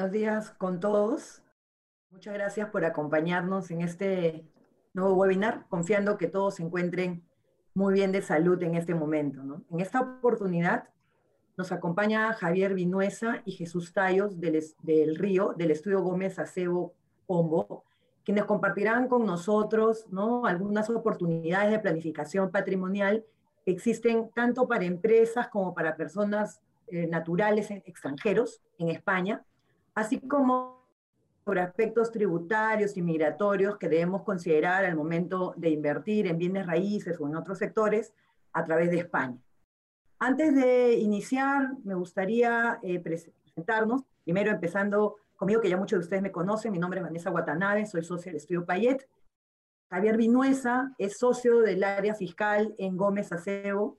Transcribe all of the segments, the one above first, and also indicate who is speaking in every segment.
Speaker 1: Buenos días con todos. Muchas gracias por acompañarnos en este nuevo webinar, confiando que todos se encuentren muy bien de salud en este momento. En esta oportunidad nos acompaña Javier Vinuesa y Jesús Tallos del, del Río, del Estudio Gómez Acebo Pombo, quienes compartirán con nosotros ¿no? algunas oportunidades de planificación patrimonial que existen tanto para empresas como para personas eh, naturales extranjeros en España, así como sobre aspectos tributarios y migratorios que debemos considerar al momento de invertir en bienes raíces o en otros sectores a través de España. Antes de iniciar, me gustaría eh, presentarnos, primero empezando conmigo, que ya muchos de ustedes me conocen, mi nombre es Vanessa Watanabe, soy socio del Estudio Payet. Javier Vinuesa es socio del área fiscal en Gómez Acebo,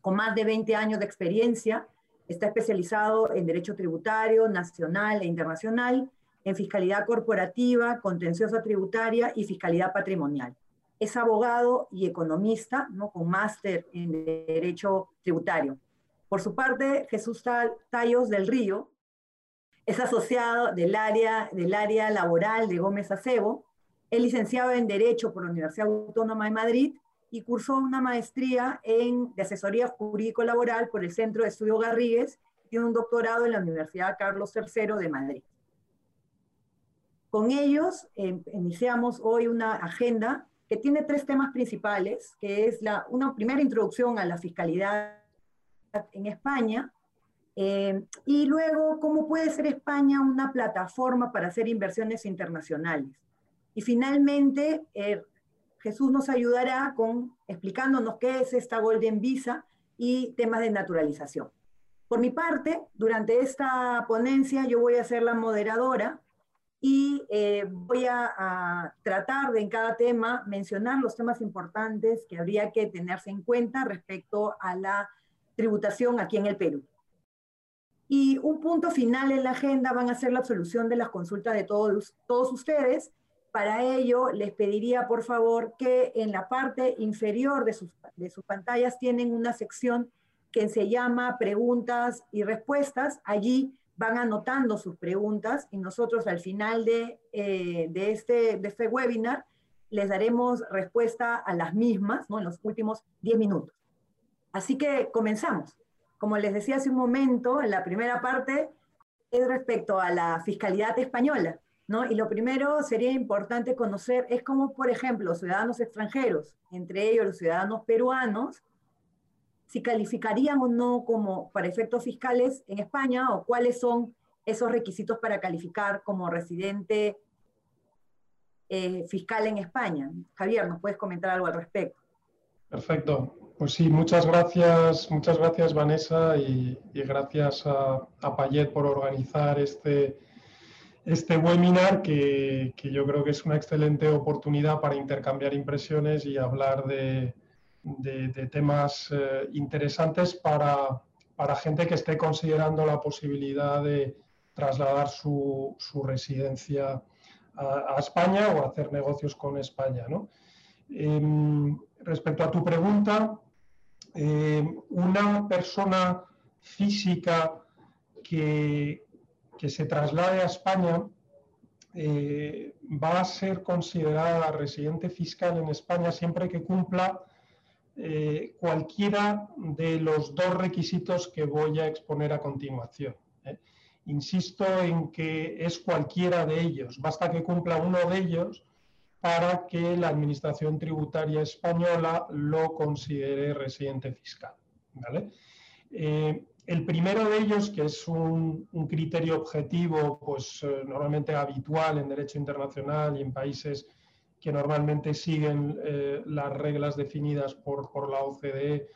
Speaker 1: con más de 20 años de experiencia Está especializado en Derecho Tributario, Nacional e Internacional, en Fiscalidad Corporativa, Contenciosa Tributaria y Fiscalidad Patrimonial. Es abogado y economista, ¿no? con máster en Derecho Tributario. Por su parte, Jesús Tallos del Río es asociado del área, del área laboral de Gómez Acebo, es licenciado en Derecho por la Universidad Autónoma de Madrid y cursó una maestría en, de asesoría jurídico-laboral por el Centro de Estudio Garrigues y un doctorado en la Universidad Carlos III de Madrid. Con ellos em, iniciamos hoy una agenda que tiene tres temas principales, que es la, una primera introducción a la fiscalidad en España, em, y luego cómo puede ser España una plataforma para hacer inversiones internacionales. Y finalmente, eh, Jesús nos ayudará con explicándonos qué es esta Golden Visa y temas de naturalización. Por mi parte, durante esta ponencia yo voy a ser la moderadora y eh, voy a, a, tratar de en cada tema mencionar los temas importantes que habría que tenerse en cuenta respecto a la tributación aquí en el Perú. Y un punto final en la agenda van a ser la absolución de las consultas de todos, todos ustedes para ello, les pediría por favor que en la parte inferior de sus, de sus pantallas tienen una sección que se llama preguntas y respuestas. Allí van anotando sus preguntas y nosotros al final de, eh, de, este, de este webinar les daremos respuesta a las mismas ¿no? en los últimos 10 minutos. Así que comenzamos. Como les decía hace un momento, en la primera parte es respecto a la fiscalidad española. Y lo primero sería importante conocer es cómo, por ejemplo, ciudadanos extranjeros, entre ellos los ciudadanos peruanos, si calificarían o no como para efectos fiscales en España o cuáles son esos requisitos para calificar como residente eh, fiscal en España. Javier, ¿nos puedes comentar algo al respecto?
Speaker 2: Perfecto. Pues sí, muchas gracias, muchas gracias Vanessa y, gracias a Payet por organizar este, este webinar que, yo creo que es una excelente oportunidad para intercambiar impresiones y hablar de, temas eh, interesantes para, gente que esté considerando la posibilidad de trasladar su, residencia a, España o hacer negocios con España. Em, respecto a tu pregunta, em, una persona física que, que se traslade a España eh, va a ser considerada residente fiscal en España siempre que cumpla eh, cualquiera de los dos requisitos que voy a exponer a continuación. ¿eh? Insisto en que es cualquiera de ellos, basta que cumpla uno de ellos para que la Administración Tributaria Española lo considere residente fiscal. ¿vale? El primero de ellos, que es un, criterio objetivo, pues eh, normalmente habitual en derecho internacional y en países que normalmente siguen eh, las reglas definidas por, la OCDE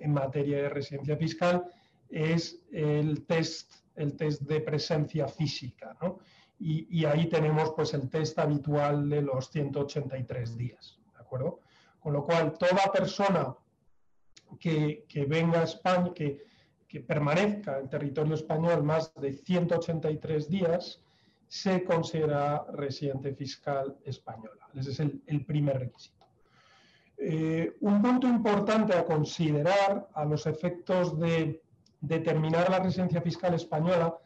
Speaker 2: en materia de residencia fiscal, es el test, el test de presencia física. Y, ahí tenemos pues, el test habitual de los 183 días. ¿de acuerdo? Con lo cual, toda persona que, que venga a España, que, que permanezca en territorio español más de 183 días, se considera residente fiscal española. Ese es el, primer requisito. Eh, un punto importante a considerar a los efectos de determinar la residencia fiscal española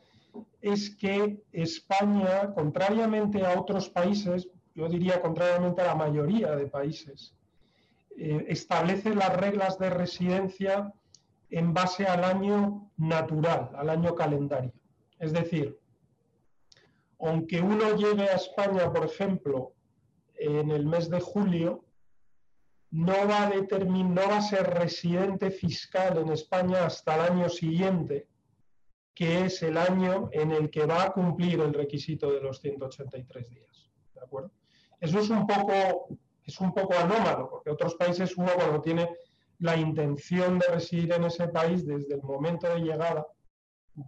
Speaker 2: es que España, contrariamente a otros países, yo diría contrariamente a la mayoría de países, eh, establece las reglas de residencia en base al año natural, al año calendario. Es decir, aunque uno llegue a España, por ejemplo, en el mes de julio, no va, a no va a ser residente fiscal en España hasta el año siguiente, que es el año en el que va a cumplir el requisito de los 183 días. ¿De acuerdo? Eso es un poco, es un poco anómalo, porque otros países uno cuando tiene la intención de residir en ese país desde el momento de llegada,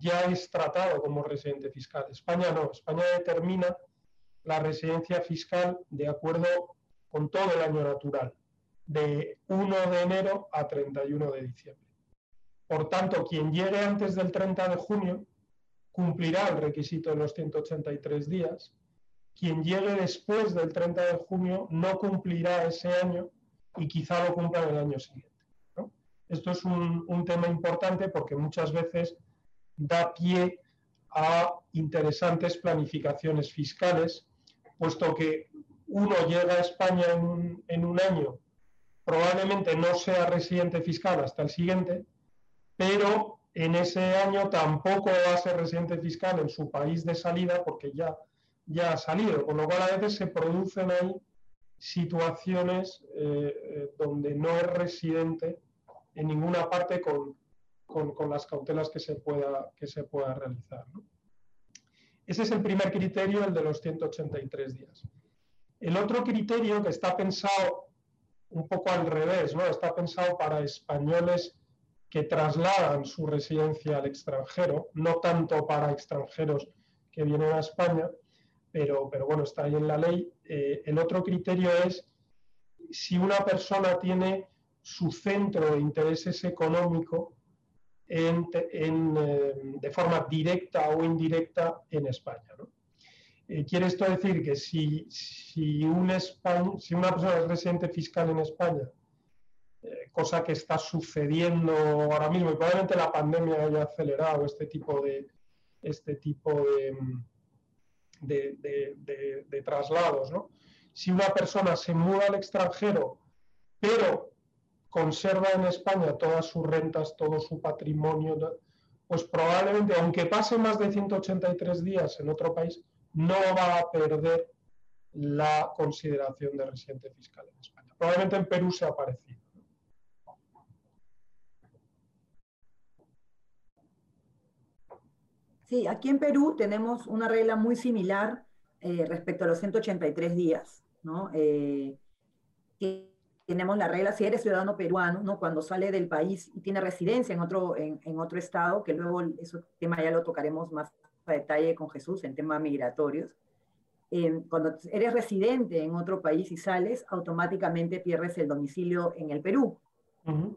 Speaker 2: ya es tratado como residente fiscal. España no, España determina la residencia fiscal de acuerdo con todo el año natural, de 1 de enero a 31 de diciembre. Por tanto, quien llegue antes del 30 de junio cumplirá el requisito de los 183 días. Quien llegue después del 30 de junio no cumplirá ese año y quizá lo cumpla el año siguiente. Esto es un, un tema importante porque muchas veces da pie a interesantes planificaciones fiscales, puesto que uno llega a España en un, año, probablemente no sea residente fiscal hasta el siguiente, pero en ese año tampoco va a ser residente fiscal en su país de salida porque ya, ya ha salido, con lo cual a veces se producen ahí situaciones eh, eh, donde no es residente en ninguna parte con, con, las cautelas que se pueda, que se pueda realizar. Ese es el primer criterio, el de los 183 días. El otro criterio que está pensado un poco al revés, ¿no? está pensado para españoles que trasladan su residencia al extranjero, no tanto para extranjeros que vienen a España, pero, pero bueno, está ahí en la ley. Eh, el otro criterio es si una persona tiene su centro de intereses económico eh, de forma directa o indirecta en España. Eh, quiere esto decir que si, si, un si, una persona es residente fiscal en España, eh, cosa que está sucediendo ahora mismo, y probablemente la pandemia haya acelerado este tipo de, este tipo de, de traslados, ¿no? si una persona se muda al extranjero, pero conserva en España todas sus rentas, todo su patrimonio, pues probablemente, aunque pase más de 183 días en otro país, no va a perder la consideración de residente fiscal en España. Probablemente en Perú se ha parecido.
Speaker 1: Sí, aquí en Perú tenemos una regla muy similar eh, respecto a los 183 días, ¿no? Eh, tenemos la regla, si eres ciudadano peruano, ¿no? cuando sale del país y tiene residencia en otro, en, otro estado, que luego ese tema ya lo tocaremos más a detalle con Jesús en temas migratorios, eh, cuando eres residente en otro país y sales, automáticamente pierdes el domicilio en el Perú.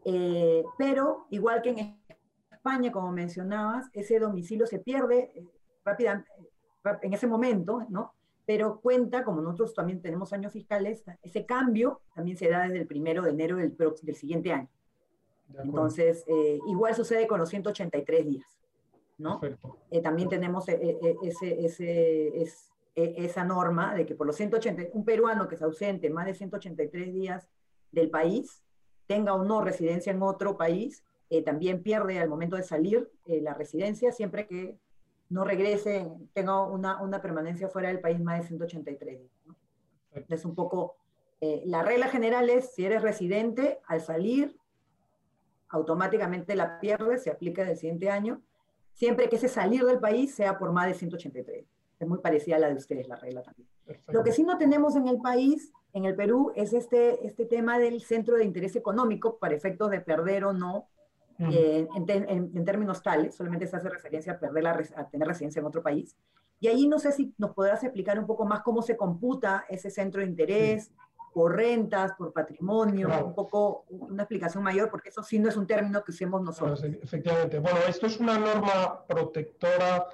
Speaker 1: Eh, pero, igual que en España, como mencionabas, ese domicilio se pierde eh, rápidamente, en ese momento, ¿no? Pero cuenta, como nosotros también tenemos años fiscales, ese cambio también se da desde el primero de enero del, del siguiente año. Entonces, eh, igual sucede con los 183 días, ¿no? Eh, también tenemos eh, ese, ese, es, esa norma de que por los 180, un peruano que se ausente más de 183 días del país, tenga o no residencia en otro país, también pierde al momento de salir la residencia, siempre que no regrese, tenga una, una, permanencia fuera del país más de 183 días. Es un poco, eh, la regla general es, si eres residente, al salir, automáticamente la pierdes, se aplica del siguiente año, siempre que ese salir del país sea por más de 183. Es muy parecida a la de ustedes, la regla también. Lo que sí no tenemos en el país, en el Perú, es este, este tema del centro de interés económico para efectos de perder o no eh, en, términos tales, solamente se hace referencia a, perder la, a tener residencia en otro país. Y ahí no sé si nos podrás explicar un poco más cómo se computa ese centro de interés, por rentas, por patrimonio, un poco una explicación mayor, porque eso sí no es un término que usemos nosotros.
Speaker 2: efectivamente. Bueno, esto es una norma protectora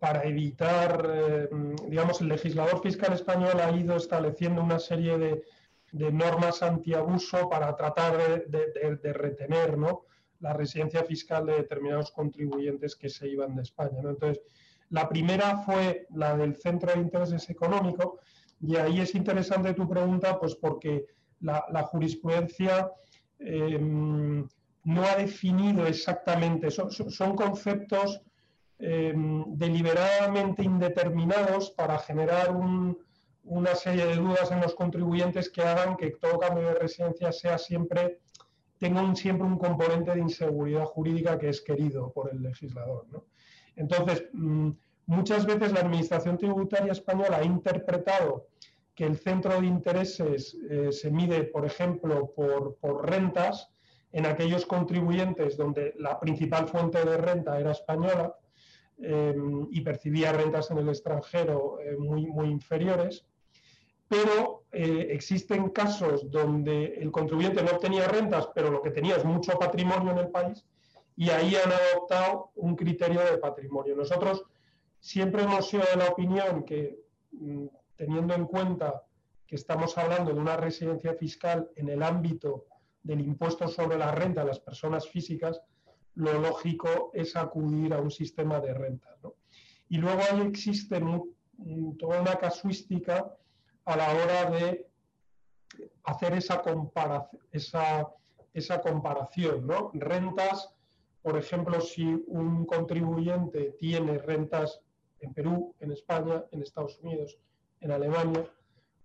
Speaker 2: para evitar, eh, digamos, el legislador fiscal español ha ido estableciendo una serie de, de normas antiabuso para tratar de, de, de retener, ¿no? La residencia fiscal de determinados contribuyentes que se iban de España. Entonces, La primera fue la del Centro de Intereses Económicos, y ahí es interesante tu pregunta, pues porque la, jurisprudencia em, no ha definido exactamente, son, conceptos em, deliberadamente indeterminados para generar una serie de dudas en los contribuyentes que hagan que todo cambio de residencia sea siempre tenga siempre un componente de inseguridad jurídica que es querido por el legislador. Entonces, mm, muchas veces la Administración Tributaria Española ha interpretado que el centro de intereses eh, se mide, por ejemplo, por, rentas en aquellos contribuyentes donde la principal fuente de renta era española eh, y percibía rentas en el extranjero eh, muy, muy inferiores, pero existen casos donde el contribuyente no obtenía rentas, pero lo que tenía es mucho patrimonio en el país y ahí han adoptado un criterio de patrimonio. Nosotros siempre hemos sido de la opinión que mm, teniendo en cuenta que estamos hablando de una residencia fiscal en el ámbito del impuesto sobre la renta de las personas físicas, lo lógico es acudir a un sistema de rentas. Y luego ahí existe toda una casuística a la hora de hacer esa, comparación. ¿no? Rentas, por ejemplo, si un contribuyente tiene rentas en Perú, en España, en Estados Unidos, en Alemania,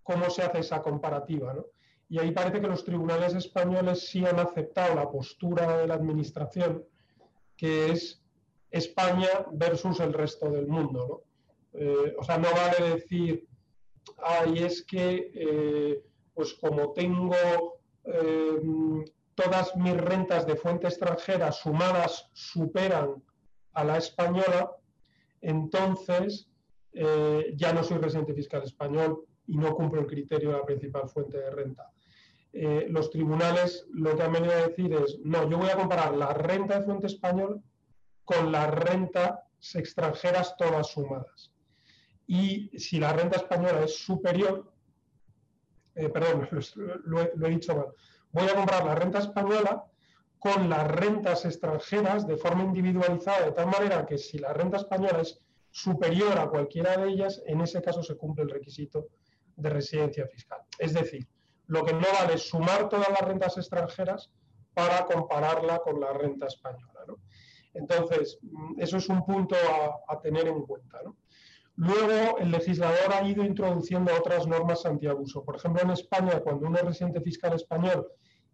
Speaker 2: cómo se hace esa comparativa. Y ahí parece que los tribunales españoles sí han aceptado la postura de la Administración, que es España versus el resto del mundo. Eh, o sea, no vale decir, ay, es que, eh, pues como tengo eh, todas mis rentas de fuente extranjera sumadas superan a la española, entonces eh, ya no soy residente fiscal español y no cumplo el criterio de la principal fuente de renta. Eh, los tribunales lo que han venido a decir es, no, yo voy a comparar la renta de fuente español con las rentas extranjeras todas sumadas. Y si la renta española es superior, eh, perdón, lo he dicho mal, voy a comprar la renta española con las rentas extranjeras de forma individualizada, de tal manera que si la renta española es superior a cualquiera de ellas, en ese caso se cumple el requisito de residencia fiscal. Es decir, lo que no vale es sumar todas las rentas extranjeras para compararla con la renta española. Entonces, mm, eso es un punto a, tener en cuenta. Luego, el legislador ha ido introduciendo otras normas antiabuso. Por ejemplo, en España, cuando uno es residente fiscal español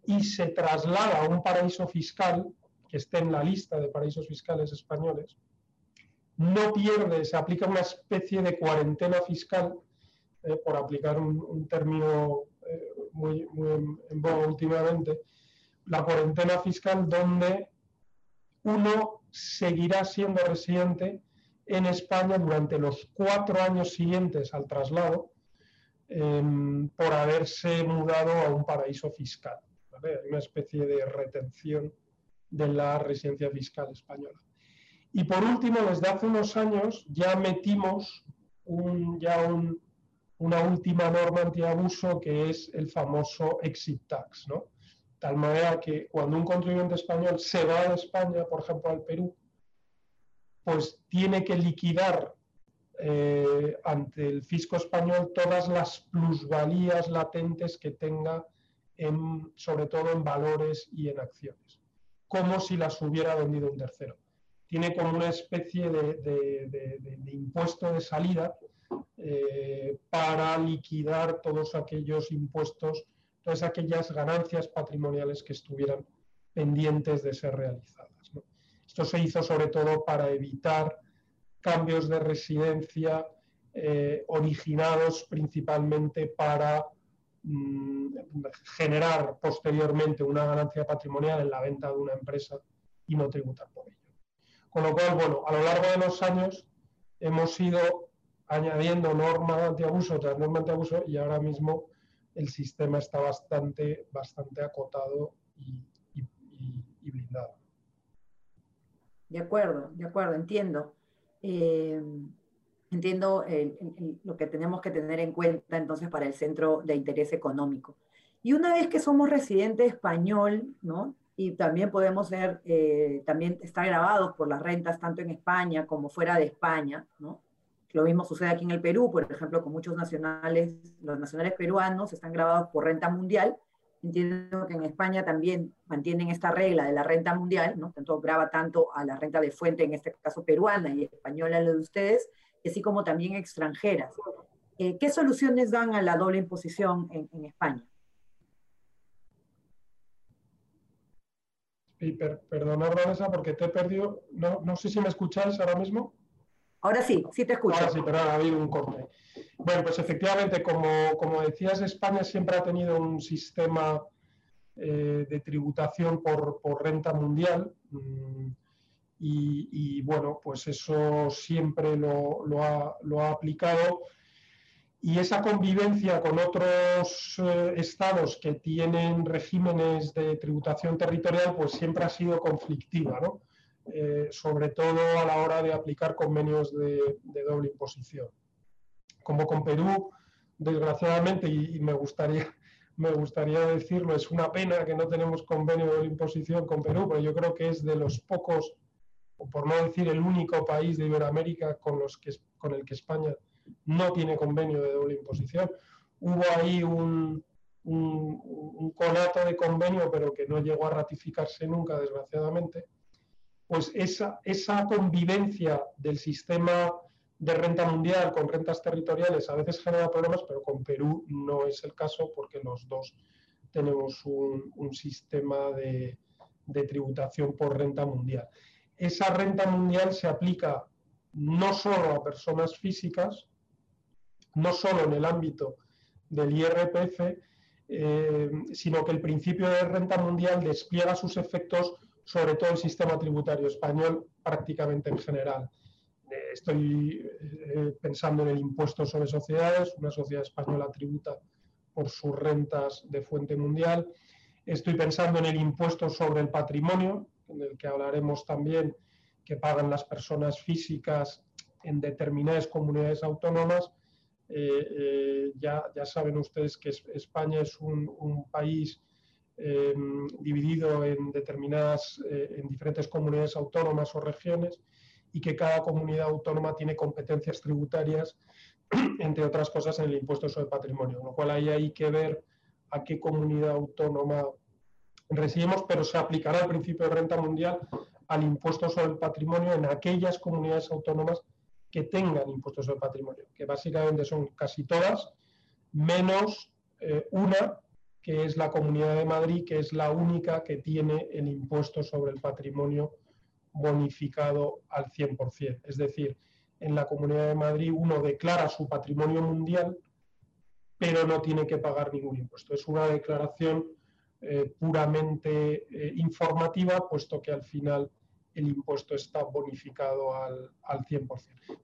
Speaker 2: y se traslada a un paraíso fiscal, que esté en la lista de paraísos fiscales españoles, no pierde, se aplica una especie de cuarentena fiscal, eh, por aplicar un, término eh, muy, en, boga últimamente, la cuarentena fiscal donde uno seguirá siendo residente en España durante los cuatro años siguientes al traslado em, por haberse mudado a un paraíso fiscal. una especie de retención de la residencia fiscal española. Y por último, desde hace unos años ya metimos ya una última norma antiabuso que es el famoso exit tax, ¿no? Tal manera que cuando un contribuyente español se va de España, por ejemplo, al Perú, pues tiene que liquidar eh, ante el fisco español todas las plusvalías latentes que tenga, sobre todo en valores y en acciones, como si las hubiera vendido un tercero tiene como una especie de, impuesto de salida eh, para liquidar todos aquellos impuestos, todas aquellas ganancias patrimoniales que estuvieran pendientes de ser realizadas. Esto se hizo sobre todo para evitar cambios de residencia eh, originados principalmente para mm, generar posteriormente una ganancia patrimonial en la venta de una empresa y no tributar por ello. Con lo cual, bueno, a lo largo de los años hemos ido añadiendo norma antiabuso tras norma antiabuso y ahora mismo el sistema está bastante, bastante acotado y, blindado.
Speaker 1: De acuerdo, de acuerdo, entiendo. Eh, entiendo lo que tenemos que tener en cuenta entonces para el centro de interés económico. Y una vez que somos residente español, ¿no? y también podemos ser, eh, también está grabado por las rentas tanto en España como fuera de España, ¿no? Lo mismo sucede aquí en el Perú, por ejemplo, con muchos nacionales, los nacionales peruanos están grabados por renta mundial. Entiendo que en España también mantienen esta regla de la renta mundial, ¿no? Tanto graba tanto a la renta de fuente, en este caso peruana y española, la de ustedes, así como también extranjeras. Eh, ¿Qué soluciones dan a la doble imposición en, en España?
Speaker 2: perdonad, Vanessa, porque te he perdido. No, no sé si me escucháis ahora mismo.
Speaker 1: Ahora sí, sí te escucho.
Speaker 2: Ahora sí, pero ha habido un corte. Bueno, pues efectivamente, como, como decías, España siempre ha tenido un sistema eh, de tributación por, por renta mundial. Mm, y, bueno, pues eso siempre lo, lo, ha, lo ha aplicado y esa convivencia con otros eh, estados que tienen regímenes de tributación territorial, pues siempre ha sido conflictiva, ¿no? Eh, sobre todo a la hora de aplicar convenios de, doble imposición. Como con Perú, desgraciadamente, y, me, gustaría, me gustaría decirlo, es una pena que no tenemos convenio de imposición con Perú, pero yo creo que es de los pocos, o por no decir el único país de Iberoamérica con, los que, con el que España no tiene convenio de doble imposición. Hubo ahí un, un, conato de convenio, pero que no llegó a ratificarse nunca, desgraciadamente. Pues esa, esa convivencia del sistema de renta mundial con rentas territoriales a veces genera problemas, pero con Perú no es el caso porque los dos tenemos un, sistema de, de, tributación por renta mundial. Esa renta mundial se aplica no solo a personas físicas, no solo en el ámbito del IRPF, eh, sino que el principio de renta mundial despliega sus efectos sobre todo el sistema tributario español prácticamente en general. Estoy eh, pensando en el impuesto sobre sociedades, una sociedad española tributa por sus rentas de fuente mundial. Estoy pensando en el impuesto sobre el patrimonio, en el que hablaremos también que pagan las personas físicas en determinadas comunidades autónomas. Eh, eh, ya, ya, saben ustedes que España es un, país eh, dividido en determinadas, en diferentes comunidades autónomas o regiones y que cada comunidad autónoma tiene competencias tributarias, entre otras cosas, en el impuesto sobre patrimonio, con lo cual ahí hay que ver a qué comunidad autónoma residimos, pero se aplicará el principio de renta mundial al impuesto sobre el patrimonio en aquellas comunidades autónomas que tengan impuestos sobre patrimonio, que básicamente son casi todas, menos eh, una, que es la Comunidad de Madrid, que es la única que tiene el impuesto sobre el patrimonio bonificado al 100%. Es decir, en la Comunidad de Madrid uno declara su patrimonio mundial, pero no tiene que pagar ningún impuesto. Es una declaración eh, puramente eh, informativa, puesto que al final el impuesto está bonificado al, al 100%,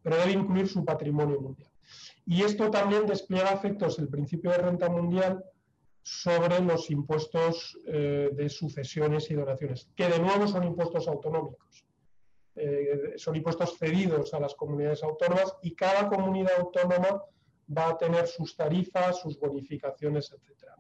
Speaker 2: pero debe incluir su patrimonio mundial. Y esto también despliega efectos el principio de renta mundial sobre los impuestos eh, de sucesiones y donaciones, que de nuevo son impuestos autonómicos. Eh, son impuestos cedidos a las comunidades autónomas y cada comunidad autónoma va a tener sus tarifas, sus bonificaciones, etc.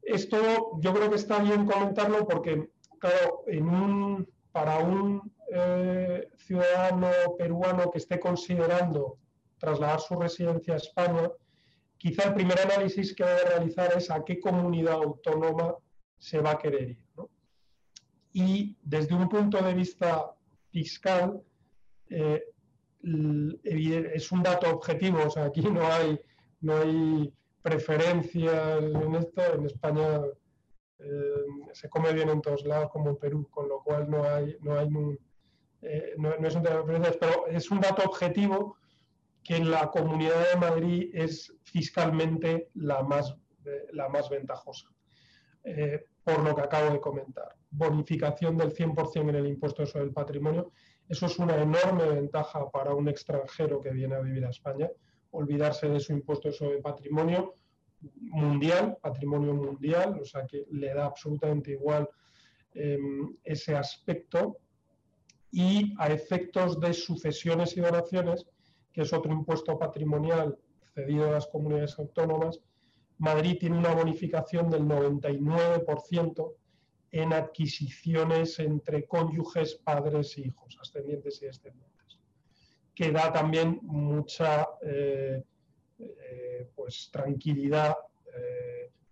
Speaker 2: Esto yo creo que está bien comentarlo porque, claro, en un, para un eh, ciudadano peruano que esté considerando trasladar su residencia a España, quizá el primer análisis que debe realizar es a qué comunidad autónoma se va a querer ir. Y desde un punto de vista fiscal, eh, es un dato objetivo, o sea, aquí no hay, no hay preferencias en esto, en España eh, se come bien en todos lados como en Perú, con lo cual no hay, no hay un, eh, no, es un tema de pero es un dato objetivo que en la Comunidad de Madrid es fiscalmente la más, eh, la más ventajosa, por lo que acabo de comentar. Bonificación del 100% en el impuesto sobre el patrimonio, eso es una enorme ventaja para un extranjero que viene a vivir a España, olvidarse de su impuesto sobre patrimonio mundial, patrimonio mundial, o sea que le da absolutamente igual em, ese aspecto. Y a efectos de sucesiones y donaciones, que es otro impuesto patrimonial cedido a las comunidades autónomas, Madrid tiene una bonificación del 99% en adquisiciones entre cónyuges, padres e hijos, ascendientes y descendientes, que da también mucha eh, eh, pues, tranquilidad.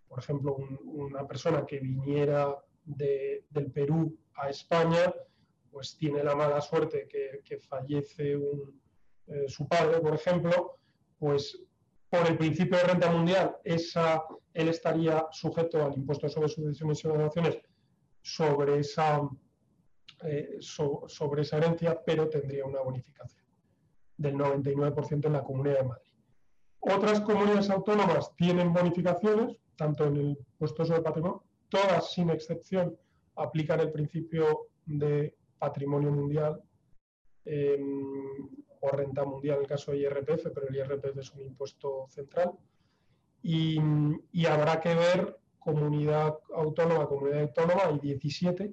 Speaker 2: por ejemplo, una persona que viniera del Perú a España, pues tiene la mala suerte que, fallece su padre, por ejemplo, pues por el principio de renta mundial, esa, él estaría sujeto al impuesto sobre sucesiones y donaciones sobre esa, eh, sobre esa herencia, pero tendría una bonificación del 99% en la Comunidad de Madrid. Otras comunidades autónomas tienen bonificaciones, tanto en el impuesto sobre patrimonio, todas sin excepción aplican el principio de patrimonio mundial o renta mundial en el caso de IRPF, pero el IRPF es un impuesto central. Y, habrá que ver comunidad autónoma, comunidad autónoma, hay 17,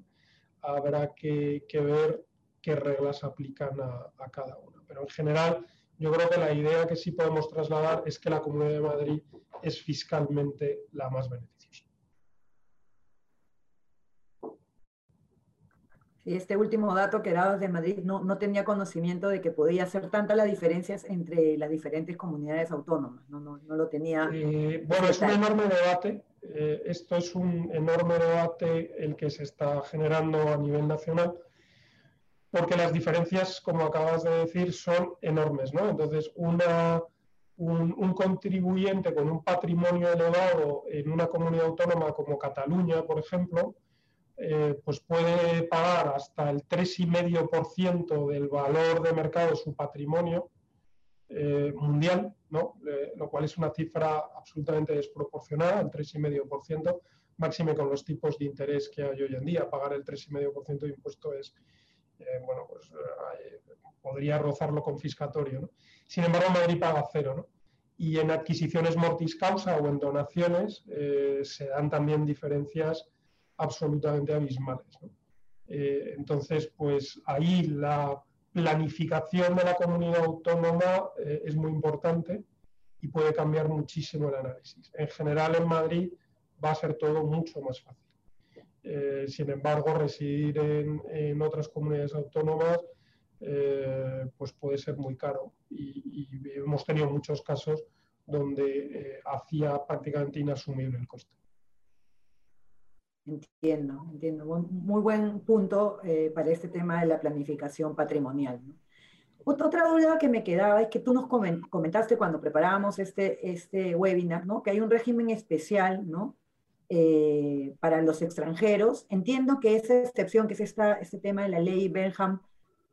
Speaker 2: habrá que, ver qué reglas aplican a, a, cada una. Pero en general, yo creo que la idea que sí podemos trasladar es que la Comunidad de Madrid es fiscalmente la más beneficiosa.
Speaker 1: Este último dato que daba de Madrid no, no, tenía conocimiento de que podía ser tantas las diferencias entre las diferentes comunidades autónomas, no, no, no lo tenía.
Speaker 2: Eh, bueno, es un enorme debate, eh, esto es un enorme debate el que se está generando a nivel nacional, porque las diferencias, como acabas de decir, son enormes, ¿no? Entonces, una, un, un contribuyente con un patrimonio elevado en una comunidad autónoma como Cataluña, por ejemplo, eh, pues puede pagar hasta el 3,5% del valor de mercado de su patrimonio eh, mundial, ¿no? Eh, lo cual es una cifra absolutamente desproporcionada, el 3,5%, máxime con los tipos de interés que hay hoy en día. Pagar el 3,5% de impuesto es, bueno, pues podría rozarlo confiscatorio. Sin embargo, Madrid paga cero. ¿no? Y en adquisiciones mortis causa o en donaciones se dan también diferencias absolutamente abismales. Eh, entonces, pues ahí la planificación de la comunidad autónoma eh, es muy importante y puede cambiar muchísimo el análisis. En general, en Madrid va a ser todo mucho más fácil. Eh, sin embargo, residir en, otras comunidades autónomas pues puede ser muy caro y, y hemos tenido muchos casos donde hacía prácticamente inasumible el coste.
Speaker 1: Entiendo, entiendo. Muy buen punto eh, para este tema de la planificación patrimonial. Otra duda que me quedaba es que tú nos comentaste cuando preparábamos este, este webinar, ¿no? que hay un régimen especial ¿no? Eh, para los extranjeros. Entiendo que esa excepción, que es esta, este tema de la ley Benham,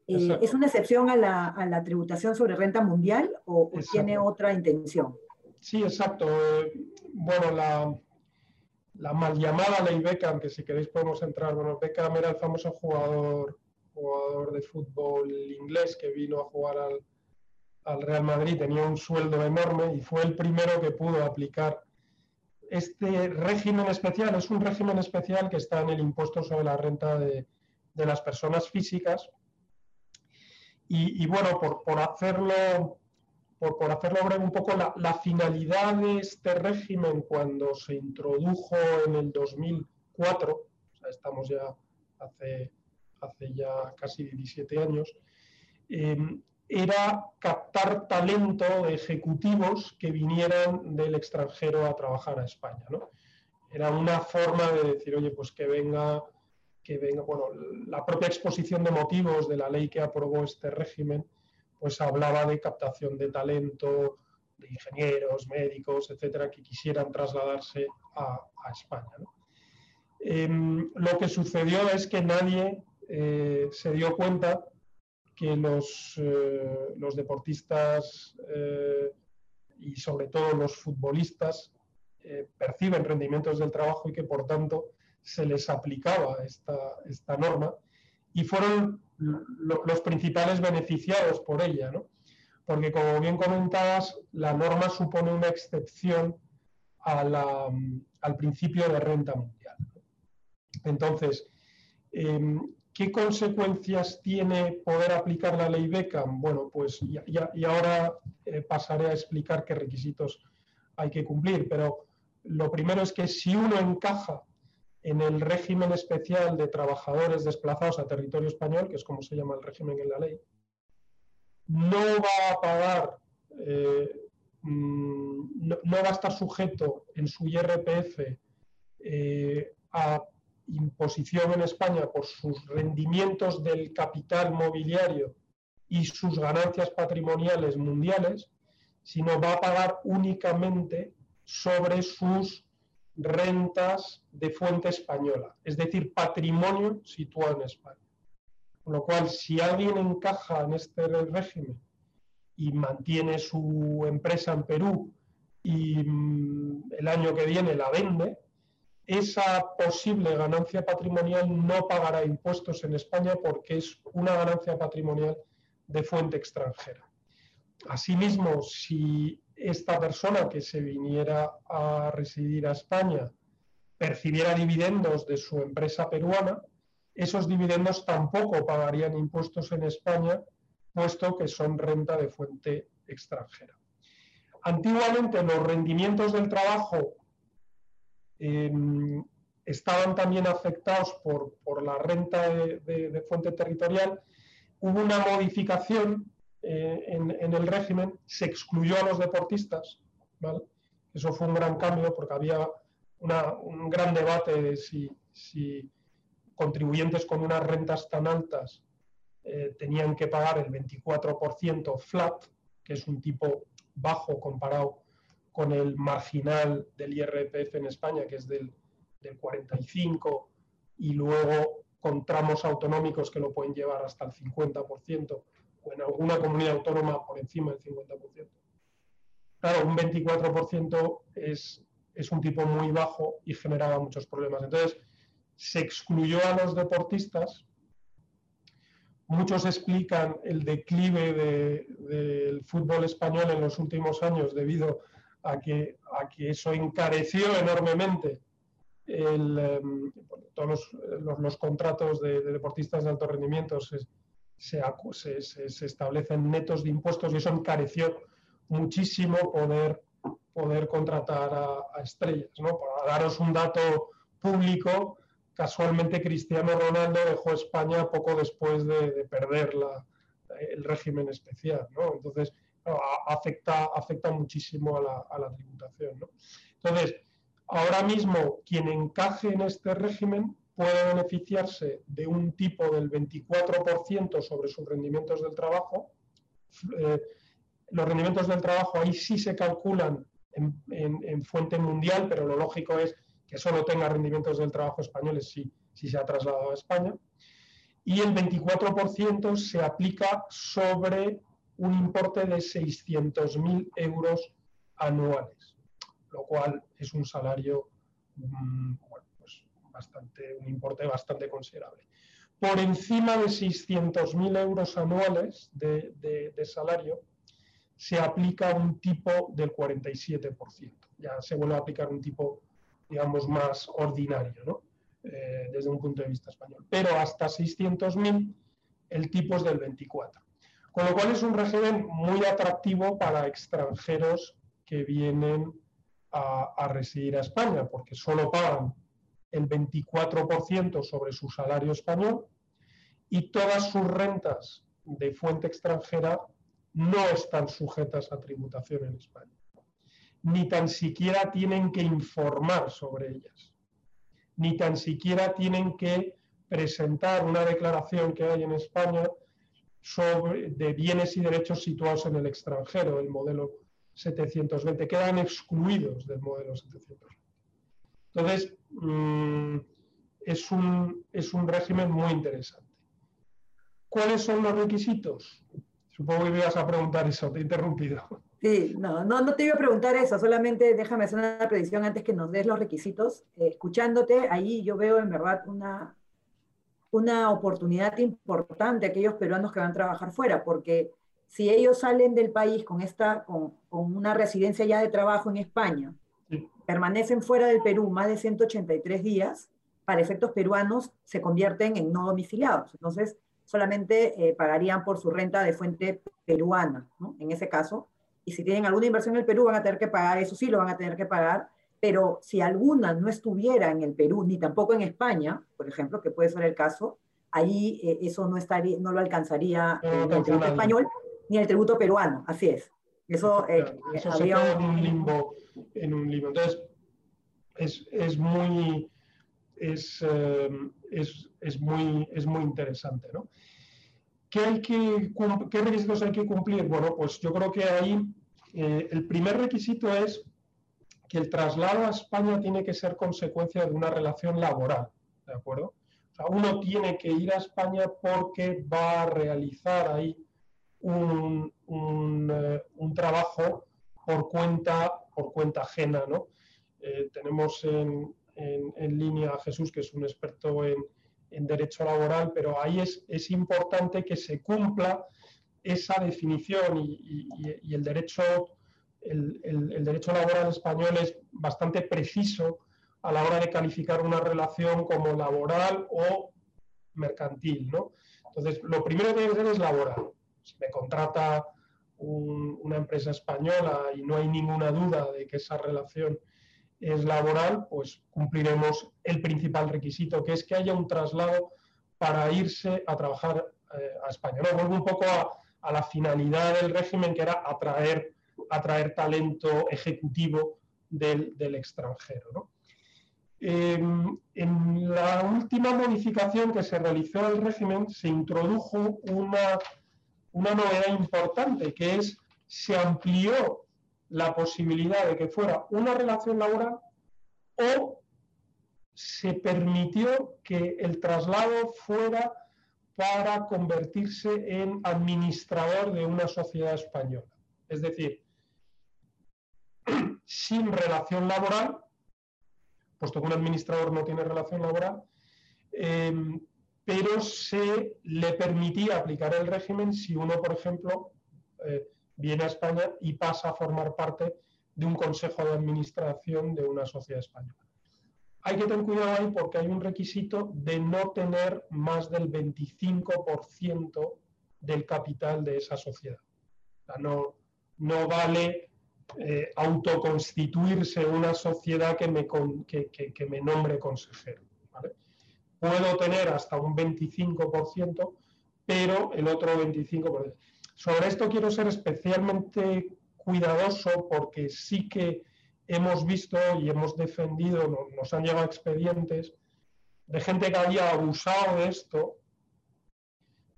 Speaker 1: eh, ¿es una excepción a la, a la, tributación sobre renta mundial o, o tiene otra intención?
Speaker 2: Sí, exacto. Bueno, la, la mal llamada ley Beckham, que si queréis podemos entrar. Bueno, Beckham era el famoso jugador, jugador de fútbol inglés que vino a jugar al, al Real Madrid, tenía un sueldo enorme y fue el primero que pudo aplicar este régimen especial. Es un régimen especial que está en el impuesto sobre la renta de, de las personas físicas. Y, y bueno, por, por hacerlo por, hacerlo breve un poco, la, finalidad de este régimen cuando se introdujo en el 2004, o sea, estamos ya hace, ya casi 17 años, em, era captar talento de ejecutivos que vinieran del extranjero a trabajar a España. Era una forma de decir, oye, pues que venga, que venga, bueno, la propia exposición de motivos de la ley que aprobó este régimen pues hablaba de captación de talento, de ingenieros, médicos, etcétera, que quisieran trasladarse a, España. Em, lo que sucedió es que nadie eh, se dio cuenta que los, eh, los deportistas eh, y sobre todo los futbolistas perciben rendimientos del trabajo y que por tanto se les aplicaba esta, esta norma y fueron los principales beneficiados por ella, ¿no? Porque como bien comentabas, la norma supone una excepción al principio de renta mundial. Entonces, em, ¿qué consecuencias tiene poder aplicar la ley Beckham? Bueno, pues y, ahora eh, pasaré a explicar qué requisitos hay que cumplir, pero lo primero es que si uno encaja en el régimen especial de trabajadores desplazados a territorio español, que es como se llama el régimen en la ley, no va a pagar, eh, mm, no, va a estar sujeto en su IRPF eh, a imposición en España por sus rendimientos del capital mobiliario y sus ganancias patrimoniales mundiales, sino va a pagar únicamente sobre sus rentas de fuente española, es decir, patrimonio situado en España. Con lo cual, si alguien encaja en este régimen y mantiene su empresa en Perú y mm, el año que viene la vende, esa posible ganancia patrimonial no pagará impuestos en España porque es una ganancia patrimonial de fuente extranjera. Asimismo, si esta persona que se viniera a residir a España percibiera dividendos de su empresa peruana, esos dividendos tampoco pagarían impuestos en España, puesto que son renta de fuente extranjera. Antiguamente los rendimientos del trabajo em, estaban también afectados por, la renta de fuente territorial. Hubo una modificación eh, en, el régimen, se excluyó a los deportistas. Eso fue un gran cambio porque había un gran debate de si, contribuyentes con unas rentas tan altas eh, tenían que pagar el 24% flat, que es un tipo bajo comparado con el marginal del IRPF en España, que es del, del 45, y luego con tramos autonómicos que lo pueden llevar hasta el 50%, o en alguna comunidad autónoma por encima del 50%. Claro, un 24% es, es un tipo muy bajo y generaba muchos problemas. Entonces, se excluyó a los deportistas. Muchos explican el declive del fútbol español en los últimos años debido a que, a que eso encareció enormemente em, todos los, contratos de, deportistas de alto rendimiento establecen netos de impuestos y eso encareció muchísimo poder, poder contratar a, estrellas. ¿no? Para daros un dato público, casualmente Cristiano Ronaldo dejó España poco después de, perder el régimen especial. ¿no? Entonces, afecta, afecta muchísimo a la, a la tributación. ¿no? Entonces, ahora mismo, quien encaje en este régimen puede beneficiarse de un tipo del 24% sobre sus rendimientos del trabajo. Eh, los rendimientos del trabajo ahí sí se calculan en, fuente mundial, pero lo lógico es que solo tenga rendimientos del trabajo españoles si, si se ha trasladado a España. Y el 24% se aplica sobre un importe de 600.000 euros anuales, lo cual es un salario mm, bastante, un importe bastante considerable. Por encima de 600.000 euros anuales de, salario, se aplica un tipo del 47%. Ya se vuelve a aplicar un tipo, digamos, más ordinario, ¿no? Eh, desde un punto de vista español. Pero hasta 600.000 el tipo es del 24%. Con lo cual es un régimen muy atractivo para extranjeros que vienen a, a residir a España, porque solo pagan el 24% sobre su salario español y todas sus rentas de fuente extranjera no están sujetas a tributación en España. Ni tan siquiera tienen que informar sobre ellas. Ni tan siquiera tienen que presentar una declaración que hay en España sobre, de bienes y derechos situados en el extranjero, el modelo 720. Quedan excluidos del modelo 720. Entonces, mm, es, un, es un régimen muy interesante. ¿Cuáles son los requisitos? Supongo que me ibas a preguntar eso, te he interrumpido.
Speaker 1: Sí, no, no, no te iba a preguntar eso, solamente déjame hacer una predicción antes que nos des los requisitos. Eh, escuchándote, ahí yo veo en verdad una, una oportunidad importante a aquellos peruanos que van a trabajar fuera, porque si ellos salen del país con, esta, con, con una residencia ya de trabajo en España, permanecen fuera del Perú más de 183 días, para efectos peruanos se convierten en no domiciliados. Entonces, solamente eh, pagarían por su renta de fuente peruana, ¿no? en ese caso. Y si tienen alguna inversión en el Perú, van a tener que pagar, eso sí lo van a tener que pagar, pero si alguna no estuviera en el Perú, ni tampoco en España, por ejemplo, que puede ser el caso, ahí eh, eso no, estaría, no lo alcanzaría eh, el tributo español ni el tributo peruano, así es. Eso,
Speaker 2: eh, en un limbo. Entonces, es, es muy, es, es, es, muy, es muy interesante, ¿no? ¿Qué, hay que, ¿Qué requisitos hay que cumplir? Bueno, pues yo creo que ahí el primer requisito es que el traslado a España tiene que ser consecuencia de una relación laboral, ¿de acuerdo? O sea, uno tiene que ir a España porque va a realizar ahí un, eh, trabajo por cuenta, por cuenta ajena, ¿no? Eh, tenemos en, línea a Jesús, que es un experto en, derecho laboral, pero ahí es, es, importante que se cumpla esa definición y, el derecho el, derecho laboral español es bastante preciso a la hora de calificar una relación como laboral o mercantil, ¿no? Entonces, lo primero que tiene que es laboral. Si me contrata una empresa española y no hay ninguna duda de que esa relación es laboral, pues cumpliremos el principal requisito, que es que haya un traslado para irse a trabajar eh, a España. Vuelvo un poco a, a, la finalidad del régimen, que era atraer atraer talento ejecutivo del, extranjero. Em, en la última modificación que se realizó al régimen se introdujo una, una novedad importante, que es se amplió la posibilidad de que fuera una relación laboral o se permitió que el traslado fuera para convertirse en administrador de una sociedad española. Es decir, sin relación laboral, puesto que un administrador no tiene relación laboral, em, pero se le permitía aplicar el régimen si uno, por ejemplo, eh, viene a España y pasa a formar parte de un consejo de administración de una sociedad española. Hay que tener cuidado ahí porque hay un requisito de no tener más del 25% del capital de esa sociedad. no, no vale eh, autoconstituirse una sociedad que me, que, me nombre consejero. Puedo tener hasta un 25%, pero el otro 25%. Sobre esto quiero ser especialmente cuidadoso porque sí que hemos visto y hemos defendido, nos han llegado expedientes de gente que había abusado de esto,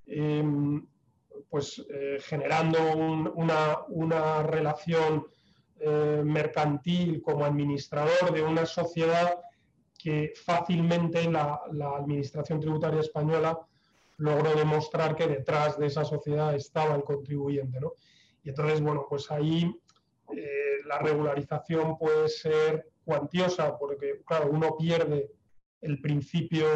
Speaker 2: em, pues eh, generando una, una, relación eh, mercantil como administrador de una sociedad que fácilmente la, Administración Tributaria Española logró demostrar que detrás de esa sociedad estaba el contribuyente. ¿no? Y entonces, bueno, pues ahí eh, la regularización puede ser cuantiosa porque, claro, uno pierde el principio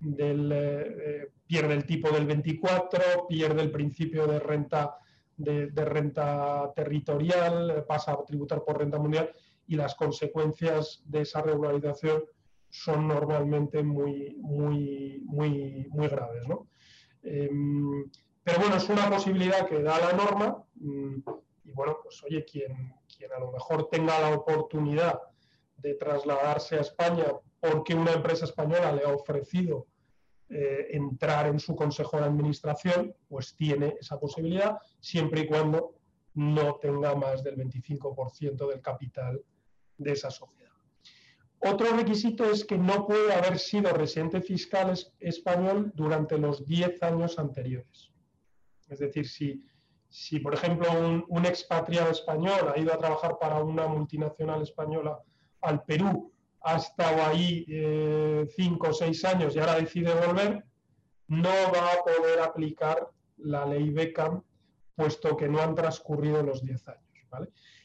Speaker 2: del... Eh, pierde el tipo del 24, pierde el principio de renta de, renta territorial, pasa a tributar por renta mundial y las consecuencias de esa regularización son normalmente muy, muy, muy, muy graves. Em, pero bueno, es una posibilidad que da la norma mm, y bueno, pues oye, quien, quien a lo mejor tenga la oportunidad de trasladarse a España porque una empresa española le ha ofrecido eh, entrar en su consejo de administración, pues tiene esa posibilidad, siempre y cuando no tenga más del 25% del capital de esa sociedad. Otro requisito es que no puede haber sido residente fiscal español durante los 10 años anteriores. Es decir, si, si por ejemplo un, expatriado español ha ido a trabajar para una multinacional española al Perú ha estado ahí eh, cinco o seis años y ahora decide volver, no va a poder aplicar la ley Beckham, puesto que no han transcurrido los diez años.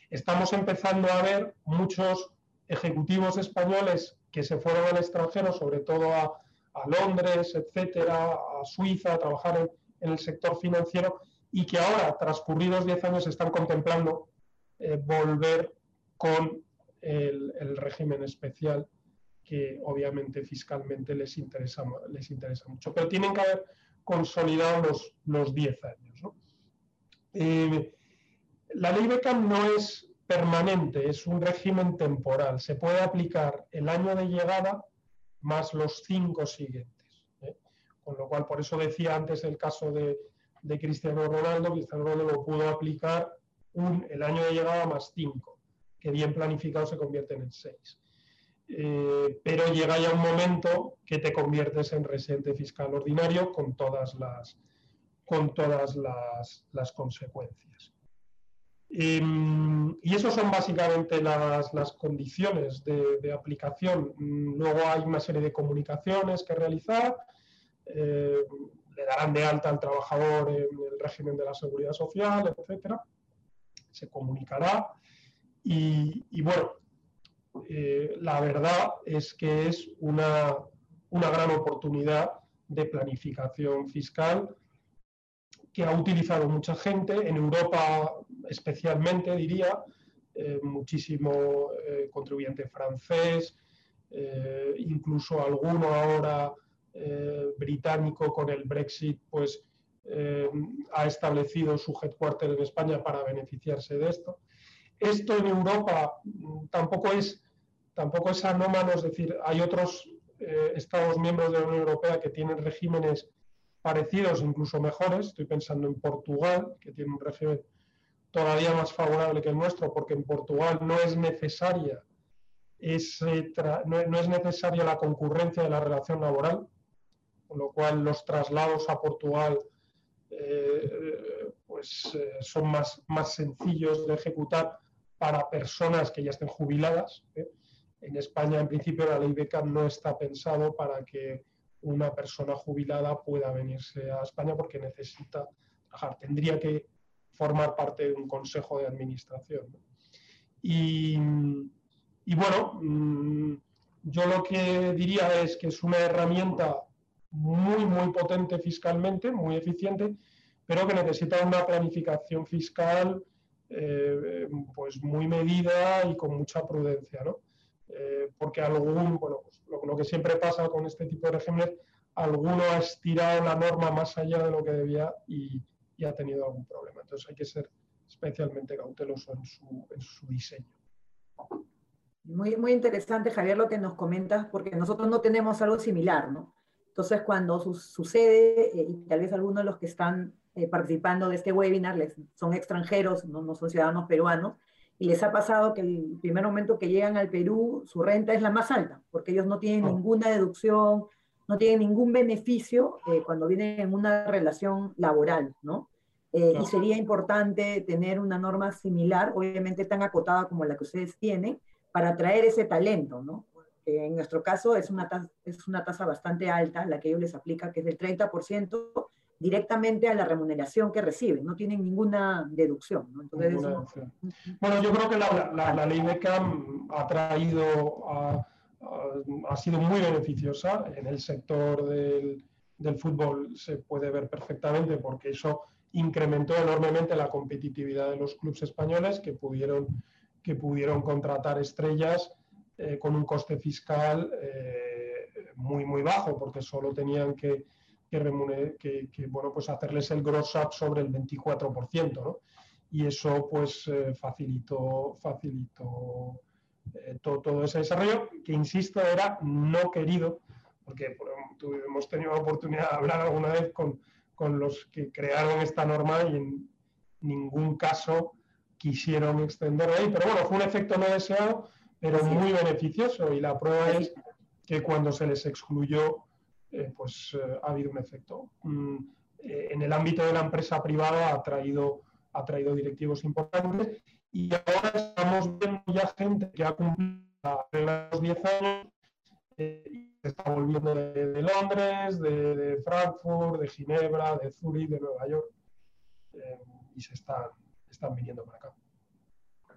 Speaker 2: Estamos empezando a ver muchos ejecutivos españoles que se fueron al extranjero, sobre todo a, Londres, etcétera, a Suiza, a trabajar en, el sector financiero, y que ahora, transcurridos diez años, están contemplando eh, volver con el, régimen especial que obviamente fiscalmente les interesa, mucho. Pero tienen que haber consolidado los, los 10 años. Eh, la ley Beckham no es permanente, es un régimen temporal. Se puede aplicar el año de llegada más los cinco siguientes. ¿eh? Con lo cual, por eso decía antes el caso de, Cristiano Ronaldo, Cristiano Ronaldo lo pudo aplicar el año de llegada más cinco, que bien planificado se convierten en seis. Eh, pero llega ya un momento que te conviertes en residente fiscal ordinario con todas las, con todas las, consecuencias. Em, y eso son básicamente las, condiciones de, aplicación. Luego hay una serie de comunicaciones que realizar. Eh, le darán de alta al trabajador en el régimen de la seguridad social, etc. Se comunicará. y bueno, eh, la verdad es que es una, gran oportunidad de planificación fiscal que ha utilizado mucha gente, en Europa especialmente diría, eh, muchísimo eh, contribuyente francés, incluso alguno ahora británico con el Brexit, pues ha establecido su headquarter en España para beneficiarse de esto. Esto en Europa mm, tampoco es tampoco es anómalo, es decir, hay otros eh, Estados miembros de la Unión Europea que tienen regímenes parecidos, incluso mejores. Estoy pensando en Portugal, que tiene un régimen todavía más favorable que el nuestro, porque en Portugal no es necesaria, no, es necesaria la concurrencia de la relación laboral, con lo cual los traslados a Portugal eh, pues, eh, son más, más sencillos de ejecutar para personas que ya estén jubiladas. En España, en principio, la ley beca no está pensado para que una persona jubilada pueda venirse a España porque necesita trabajar. Tendría que formar parte de un consejo de administración. Y, bueno, mm, yo lo que diría es que es una herramienta muy, muy potente fiscalmente, muy eficiente, pero que necesita una planificación fiscal eh, pues muy medida y con mucha prudencia. ¿no? Eh, porque algún, bueno, pues lo, que siempre pasa con este tipo de regímenes, alguno ha estirado la norma más allá de lo que debía y, ha tenido algún problema. Entonces hay que ser especialmente cauteloso en su, en su diseño.
Speaker 1: Muy, muy interesante, Javier, lo que nos comentas, porque nosotros no tenemos algo similar, ¿no? Entonces, cuando sucede, eh, y tal vez algunos de los que están eh, participando de este webinar les, son extranjeros, no, no son ciudadanos peruanos, y les ha pasado que el primer momento que llegan al Perú, su renta es la más alta, porque ellos no tienen oh. ninguna deducción, no tienen ningún beneficio eh, cuando vienen en una relación laboral, ¿no? Eh, y sería importante tener una norma similar, obviamente tan acotada como la que ustedes tienen, para atraer ese talento, ¿no? en nuestro caso es una, tasa, es una tasa bastante alta, la que ellos les aplica, que es del 30%, directamente a la remuneración que reciben, no tienen ninguna deducción.
Speaker 2: Bueno, yo creo que la, la, ley de CAM ha traído, ha, sido muy beneficiosa en el sector del, del, fútbol, se puede ver perfectamente porque eso incrementó enormemente la competitividad de los clubes españoles que pudieron, que pudieron contratar estrellas eh, con un coste fiscal eh, muy, muy bajo, porque solo tenían que que, que, bueno, pues hacerles el gross up sobre el 24%, ¿no? Y eso pues eh, facilitó, facilitó eh, todo, todo, ese desarrollo, que insisto, era no querido, porque hemos tenido la oportunidad de hablar alguna vez con, con los que crearon esta norma y en ningún caso quisieron extenderlo ahí, pero bueno, fue un efecto no deseado, pero muy beneficioso. Y la prueba es. que cuando se les excluyó eh, pues eh, ha habido un efecto. Mm, eh, en el ámbito de la empresa privada ha traído, ha traído directivos importantes y ahora estamos viendo ya gente que ha cumplido los 10 años y se está volviendo de, Londres, de, Frankfurt, de Ginebra, de Zurich, de Nueva York y se están, están viniendo para acá.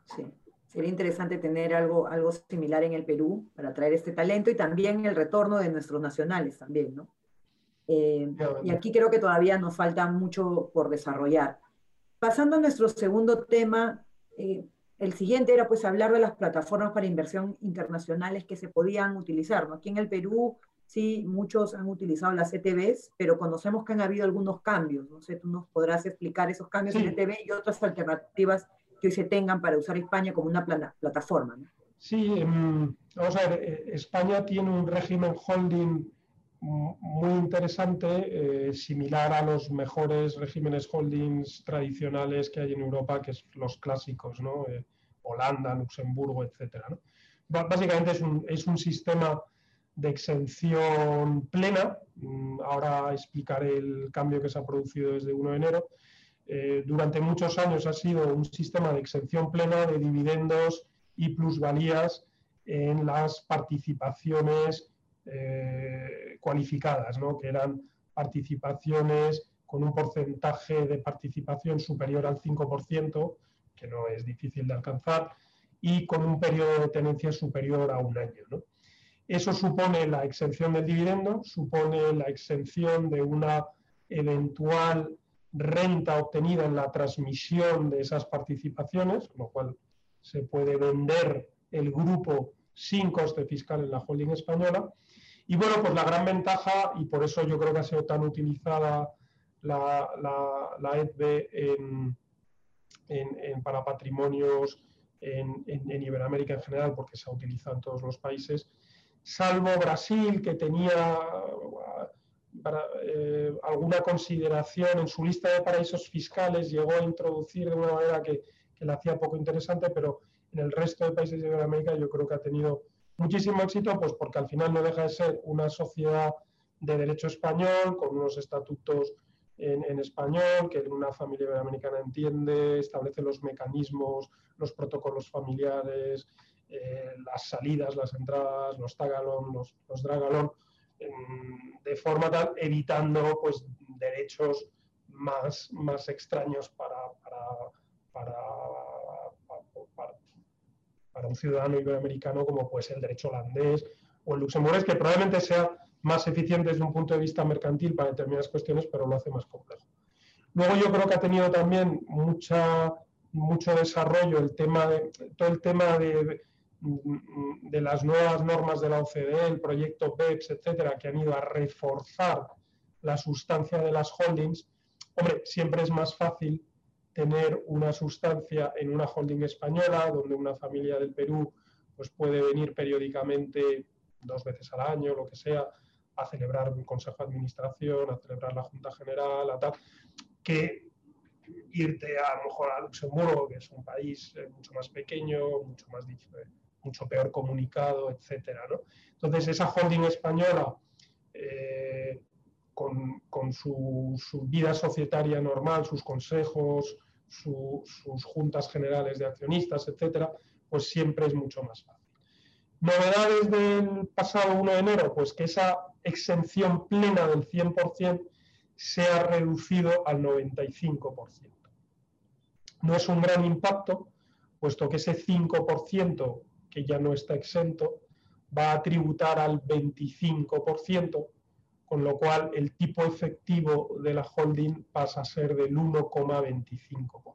Speaker 1: Sí. Sería interesante tener algo, algo similar en el Perú para traer este talento y también el retorno de nuestros nacionales también, ¿no? Eh, y aquí creo que todavía nos falta mucho por desarrollar. Pasando a nuestro segundo tema, eh, el siguiente era pues hablar de las plataformas para inversión internacionales que se podían utilizar. ¿no? Aquí en el Perú, sí, muchos han utilizado las ETBs, pero conocemos que han habido algunos cambios. No sé, tú nos podrás explicar esos cambios en ETB y otras alternativas que hoy se tengan para usar España como una plataforma.
Speaker 2: Sí, em, vamos a ver, eh, España tiene un régimen holding muy interesante, eh, similar a los mejores regímenes holdings tradicionales que hay en Europa, que es los clásicos, ¿no? Eh, Holanda, Luxemburgo, etc. Básicamente es un, es un, sistema de exención plena. Mm, ahora explicaré el cambio que se ha producido desde 1 de enero. Eh, durante muchos años ha sido un sistema de exención plena de dividendos y plusvalías en las participaciones eh, cualificadas, ¿no? que eran participaciones con un porcentaje de participación superior al 5%, que no es difícil de alcanzar, y con un periodo de tenencia superior a un año. Eso supone la exención del dividendo, supone la exención de una eventual renta obtenida en la transmisión de esas participaciones, con lo cual se puede vender el grupo sin coste fiscal en la holding española, y bueno, pues la gran ventaja, y por eso yo creo que ha sido tan utilizada la, la, EDB para patrimonios en, Iberoamérica en general, porque se ha utilizado en todos los países, salvo Brasil, que tenía eh, alguna consideración en su lista de paraísos fiscales, llegó a introducir de una manera que, que la hacía poco interesante, pero en el resto de países de Iberoamérica yo creo que ha tenido muchísimo éxito, pues porque al final no deja de ser una sociedad de derecho español, con unos estatutos en, español, que una familia iberoamericana entiende, establece los mecanismos, los protocolos familiares, eh, las salidas, las entradas, los tagalón, los, los dragalón, de forma tal, evitando pues, derechos más, más extraños para, para para un ciudadano iberoamericano como puede ser el derecho holandés o el luxemburgués, que probablemente sea más eficiente desde un punto de vista mercantil para determinadas cuestiones, pero lo hace más complejo. Luego yo creo que ha tenido también mucha, mucho desarrollo el tema de, todo el tema de, de las nuevas normas de la OCDE, el proyecto BEPS, etcétera, que han ido a reforzar la sustancia de las holdings. Hombre, siempre es más fácil tener una sustancia en una holding española, donde una familia del Perú pues puede venir periódicamente, dos veces al año, lo que sea, a celebrar un consejo de administración, a celebrar la Junta General, a tal, que irte a, lo mejor a Luxemburgo, que es un país eh, mucho más pequeño, mucho más mucho peor comunicado, etcétera, Entonces, esa holding española, eh, con, su, vida societaria normal, sus consejos, sus juntas generales de accionistas, etcétera, pues siempre es mucho más fácil. Novedades del pasado 1 de enero, pues que esa exención plena del 100% se ha reducido al 95%. No es un gran impacto, puesto que ese 5% que ya no está exento va a tributar al 25%, con lo cual el tipo efectivo de la holding pasa a ser del 1,25%.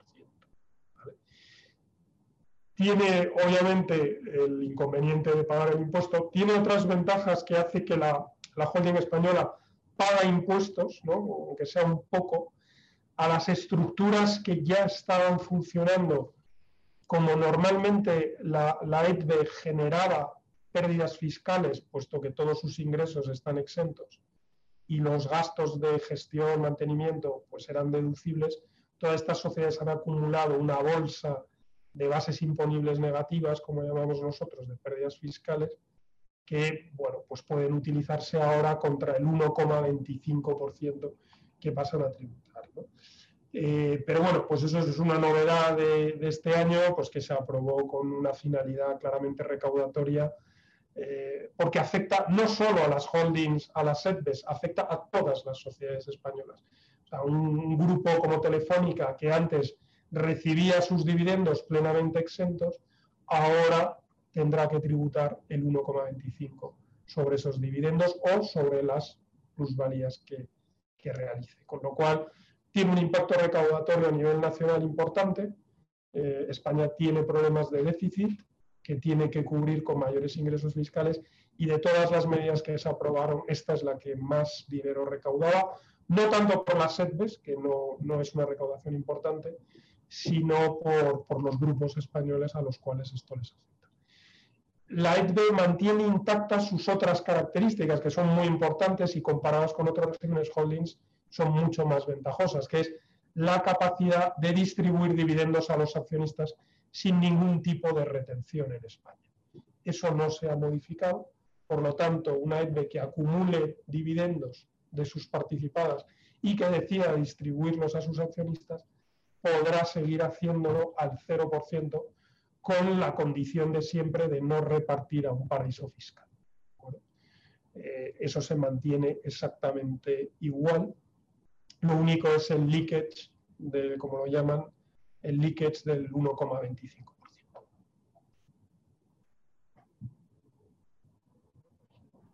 Speaker 2: Tiene, obviamente, el inconveniente de pagar el impuesto, tiene otras ventajas que hace que la, holding española paga impuestos, aunque sea un poco, a las estructuras que ya estaban funcionando, como normalmente la, la EDB generaba pérdidas fiscales, puesto que todos sus ingresos están exentos, y los gastos de gestión, mantenimiento, pues eran deducibles, todas estas sociedades han acumulado una bolsa de bases imponibles negativas, como llamamos nosotros, de pérdidas fiscales, que bueno, pues pueden utilizarse ahora contra el 1,25% que pasan a tributar. Eh, pero bueno, pues eso es una novedad de, este año, pues que se aprobó con una finalidad claramente recaudatoria eh, porque afecta no solo a las holdings, a las SEDBES, afecta a todas las sociedades españolas. O un grupo como Telefónica que antes recibía sus dividendos plenamente exentos, ahora tendrá que tributar el 1,25 sobre esos dividendos o sobre las plusvalías que, que realice. Con lo cual, tiene un impacto recaudatorio a nivel nacional importante. Eh, España tiene problemas de déficit, que tiene que cubrir con mayores ingresos fiscales y de todas las medidas que se aprobaron, esta es la que más dinero recaudaba, no tanto por las SEDBES, que no, no es una recaudación importante, sino por, por los grupos españoles a los cuales esto les afecta. La ETB mantiene intactas sus otras características que son muy importantes y comparadas con otros regímenes holdings son mucho más ventajosas, que es la capacidad de distribuir dividendos a los accionistas sin ningún tipo de retención en España. Eso no se ha modificado, por lo tanto, una ETB que acumule dividendos de sus participadas y que decida distribuirlos a sus accionistas podrá seguir haciéndolo al 0% con la condición de siempre de no repartir a un paraíso fiscal. Eh, eso se mantiene exactamente igual. Lo único es el leakage, de, como lo llaman, el leakage del 1,25%.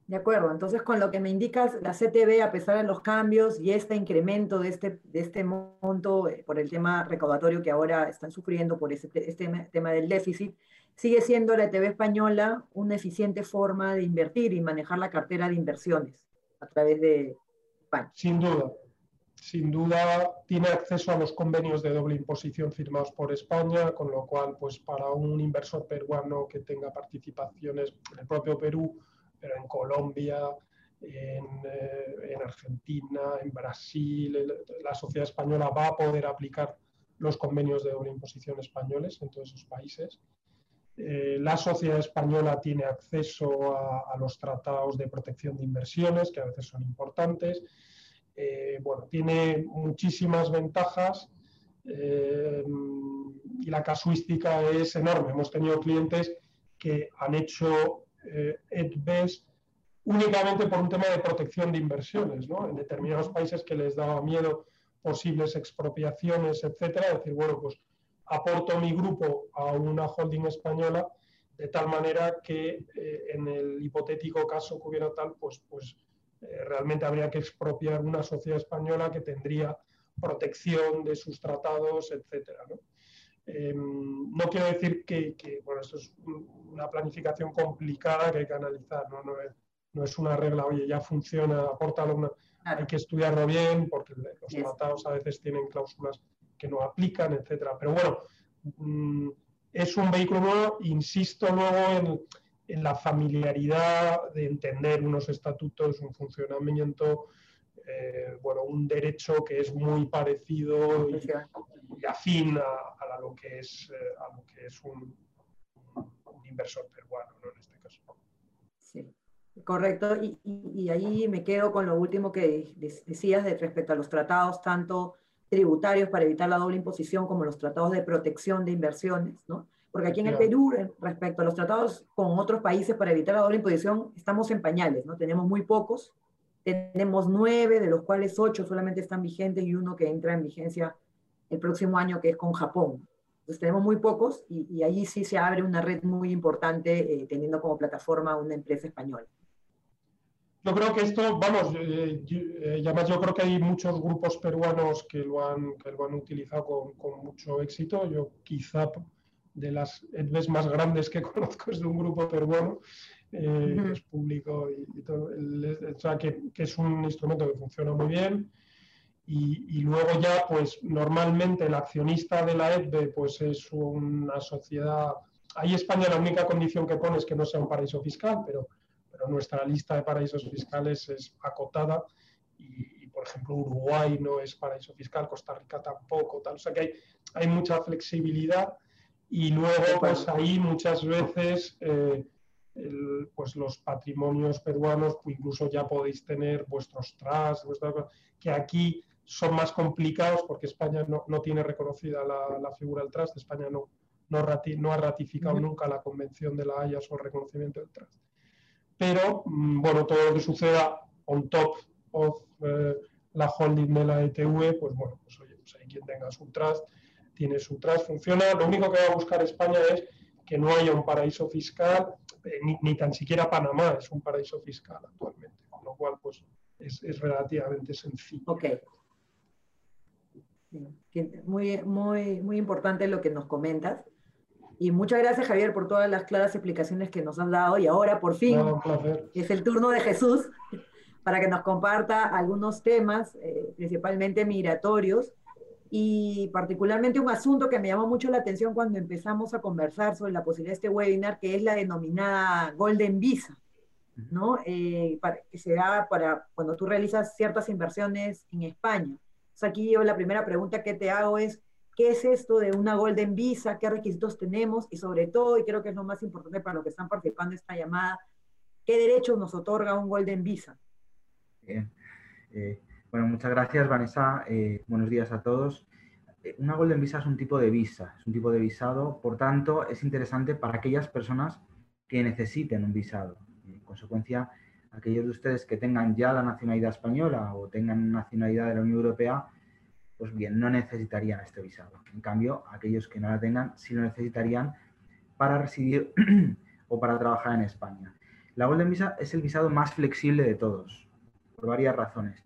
Speaker 1: De acuerdo, entonces con lo que me indicas, la CTB, a pesar de los cambios y este incremento de este, de este monto eh, por el tema recaudatorio que ahora están sufriendo por este, este tema del déficit, sigue siendo la ETB española una eficiente forma de invertir y manejar la cartera de inversiones a través de España.
Speaker 2: Sin duda, sin duda tiene acceso a los convenios de doble imposición firmados por España, con lo cual, pues para un inversor peruano que tenga participaciones en el propio Perú, pero en Colombia, en, eh, Argentina, en Brasil, la sociedad española va a poder aplicar los convenios de doble imposición españoles en todos esos países. Eh, la sociedad española tiene acceso a, los tratados de protección de inversiones, que a veces son importantes. Eh, bueno, tiene muchísimas ventajas y la casuística es enorme. Hemos tenido clientes que han hecho eh, únicamente por un tema de protección de inversiones, ¿no? En determinados países que les daba miedo posibles expropiaciones, etcétera, decir, bueno, pues aporto mi grupo a una holding española de tal manera que eh, en el hipotético caso que hubiera tal, pues, pues eh, realmente habría que expropiar una sociedad española que tendría protección de sus tratados, etcétera. ¿no? Em, no quiero decir que, bueno, esto es una planificación complicada que hay que analizar, no, no, es, una regla, oye, ya funciona, aporta una... Hay que estudiarlo bien porque los tratados a veces tienen cláusulas que no aplican, etcétera. Pero bueno, mm, es un vehículo nuevo, insisto luego en, la familiaridad de entender unos estatutos, un funcionamiento, eh, bueno, un derecho que es muy parecido y, afín a, lo que es, eh, a lo que es un, inversor peruano, ¿no? En este caso.
Speaker 1: Sí, correcto. Y, ahí me quedo con lo último que decías de respecto a los tratados, tanto tributarios para evitar la doble imposición como los tratados de protección de inversiones, ¿no? Porque aquí en el Perú, respecto a los tratados con otros países para evitar la doble imposición, estamos en pañales, ¿no? Tenemos muy pocos, tenemos nueve, de los cuales ocho solamente están vigentes y uno que entra en vigencia el próximo año, que es con Japón. Entonces tenemos muy pocos y, y allí sí se abre una red muy importante eh, teniendo como plataforma una empresa española.
Speaker 2: Yo creo que esto, vamos, eh, eh, además yo creo que hay muchos grupos peruanos que lo han, que lo han utilizado con, con mucho éxito. Yo quizá de las EDVES más grandes que conozco es de un grupo peruano, que es público y, todo, o sea, que, que, es un instrumento que funciona muy bien y, luego ya, pues normalmente el accionista de la EDBE pues es una sociedad... Ahí España la única condición que pone es que no sea un paraíso fiscal, pero, pero nuestra lista de paraísos fiscales es acotada y, por ejemplo, Uruguay no es paraíso fiscal, Costa Rica tampoco, tal. O sea que hay, hay mucha flexibilidad y luego, pues ahí muchas veces... Eh, pues los patrimonios peruanos, pues incluso ya podéis tener vuestros trusts, que aquí son más complicados porque España no, no tiene reconocida la, la, figura del trust, España no, no, no ha ratificado nunca la Convención de la Haya sobre el reconocimiento del trust. Pero, mm, bueno, todo lo que suceda on top of eh, la holding de la ETV, pues bueno, pues oye, pues hay quien tenga su trust, tiene su trust, funciona. Lo único que va a buscar España es que no haya un paraíso fiscal, eh, ni, ni, tan siquiera Panamá es un paraíso fiscal actualmente, con lo cual pues es, es relativamente sencillo.
Speaker 1: Okay. Muy, muy, muy importante lo que nos comentas. Y muchas gracias, Javier, por todas las claras explicaciones que nos has dado. Y ahora, por fin, es el turno de Jesús para que nos comparta algunos temas, eh, principalmente migratorios, y particularmente un asunto que me llamó mucho la atención cuando empezamos a conversar sobre la posibilidad de este webinar, que es la denominada Golden Visa, ¿no? Eh, que se da para cuando tú realizas ciertas inversiones en España. Entonces aquí yo la primera pregunta que te hago es, ¿qué es esto de una Golden Visa? ¿Qué requisitos tenemos? Y sobre todo, y creo que es lo más importante para los que están participando en esta llamada, ¿qué derechos nos otorga un Golden Visa?
Speaker 3: Bien. Eh, bueno, muchas gracias, Vanessa. Eh, buenos días a todos. Eh, una Golden Visa es un tipo de visa, es un tipo de visado, por tanto, es interesante para aquellas personas que necesiten un visado. En consecuencia, aquellos de ustedes que tengan ya la nacionalidad española o tengan nacionalidad de la Unión Europea, pues bien, no necesitarían este visado. En cambio, aquellos que no la tengan, sí lo necesitarían para residir o para trabajar en España. La Golden Visa es el visado más flexible de todos, por varias razones.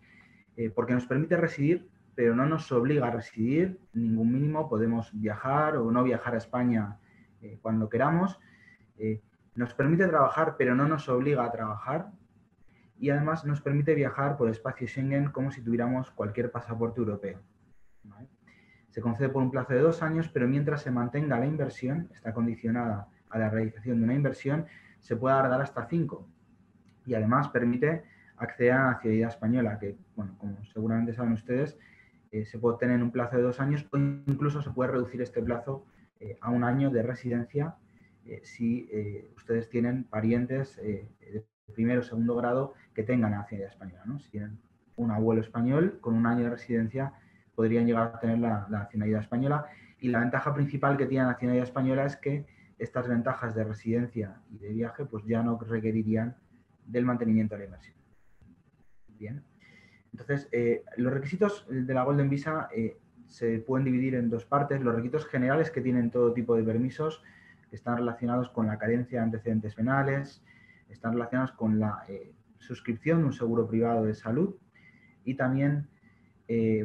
Speaker 3: Eh, porque nos permite residir, pero no nos obliga a residir ningún mínimo. Podemos viajar o no viajar a España eh, cuando queramos. Eh, nos permite trabajar, pero no nos obliga a trabajar. Y además nos permite viajar por el espacio Schengen como si tuviéramos cualquier pasaporte europeo. Se concede por un plazo de dos años, pero mientras se mantenga la inversión, está condicionada a la realización de una inversión, se puede dar hasta cinco. Y además permite acceder a nacionalidad española, que, bueno, como seguramente saben ustedes, eh, se puede obtener en un plazo de dos años o incluso se puede reducir este plazo eh, a un año de residencia eh, si ustedes tienen parientes de primero o segundo grado que tengan la nacionalidad española. ¿no? Si tienen un abuelo español con un año de residencia, podrían llegar a tener la, la nacionalidad española. Y la ventaja principal que tiene la nacionalidad española es que estas ventajas de residencia y de viaje pues ya no requerirían del mantenimiento de la inversión. Bien. Entonces, eh, los requisitos de la Golden Visa eh, se pueden dividir en dos partes. Los requisitos generales que tienen todo tipo de permisos, que están relacionados con la carencia de antecedentes penales, están relacionados con la eh, suscripción de un seguro privado de salud y también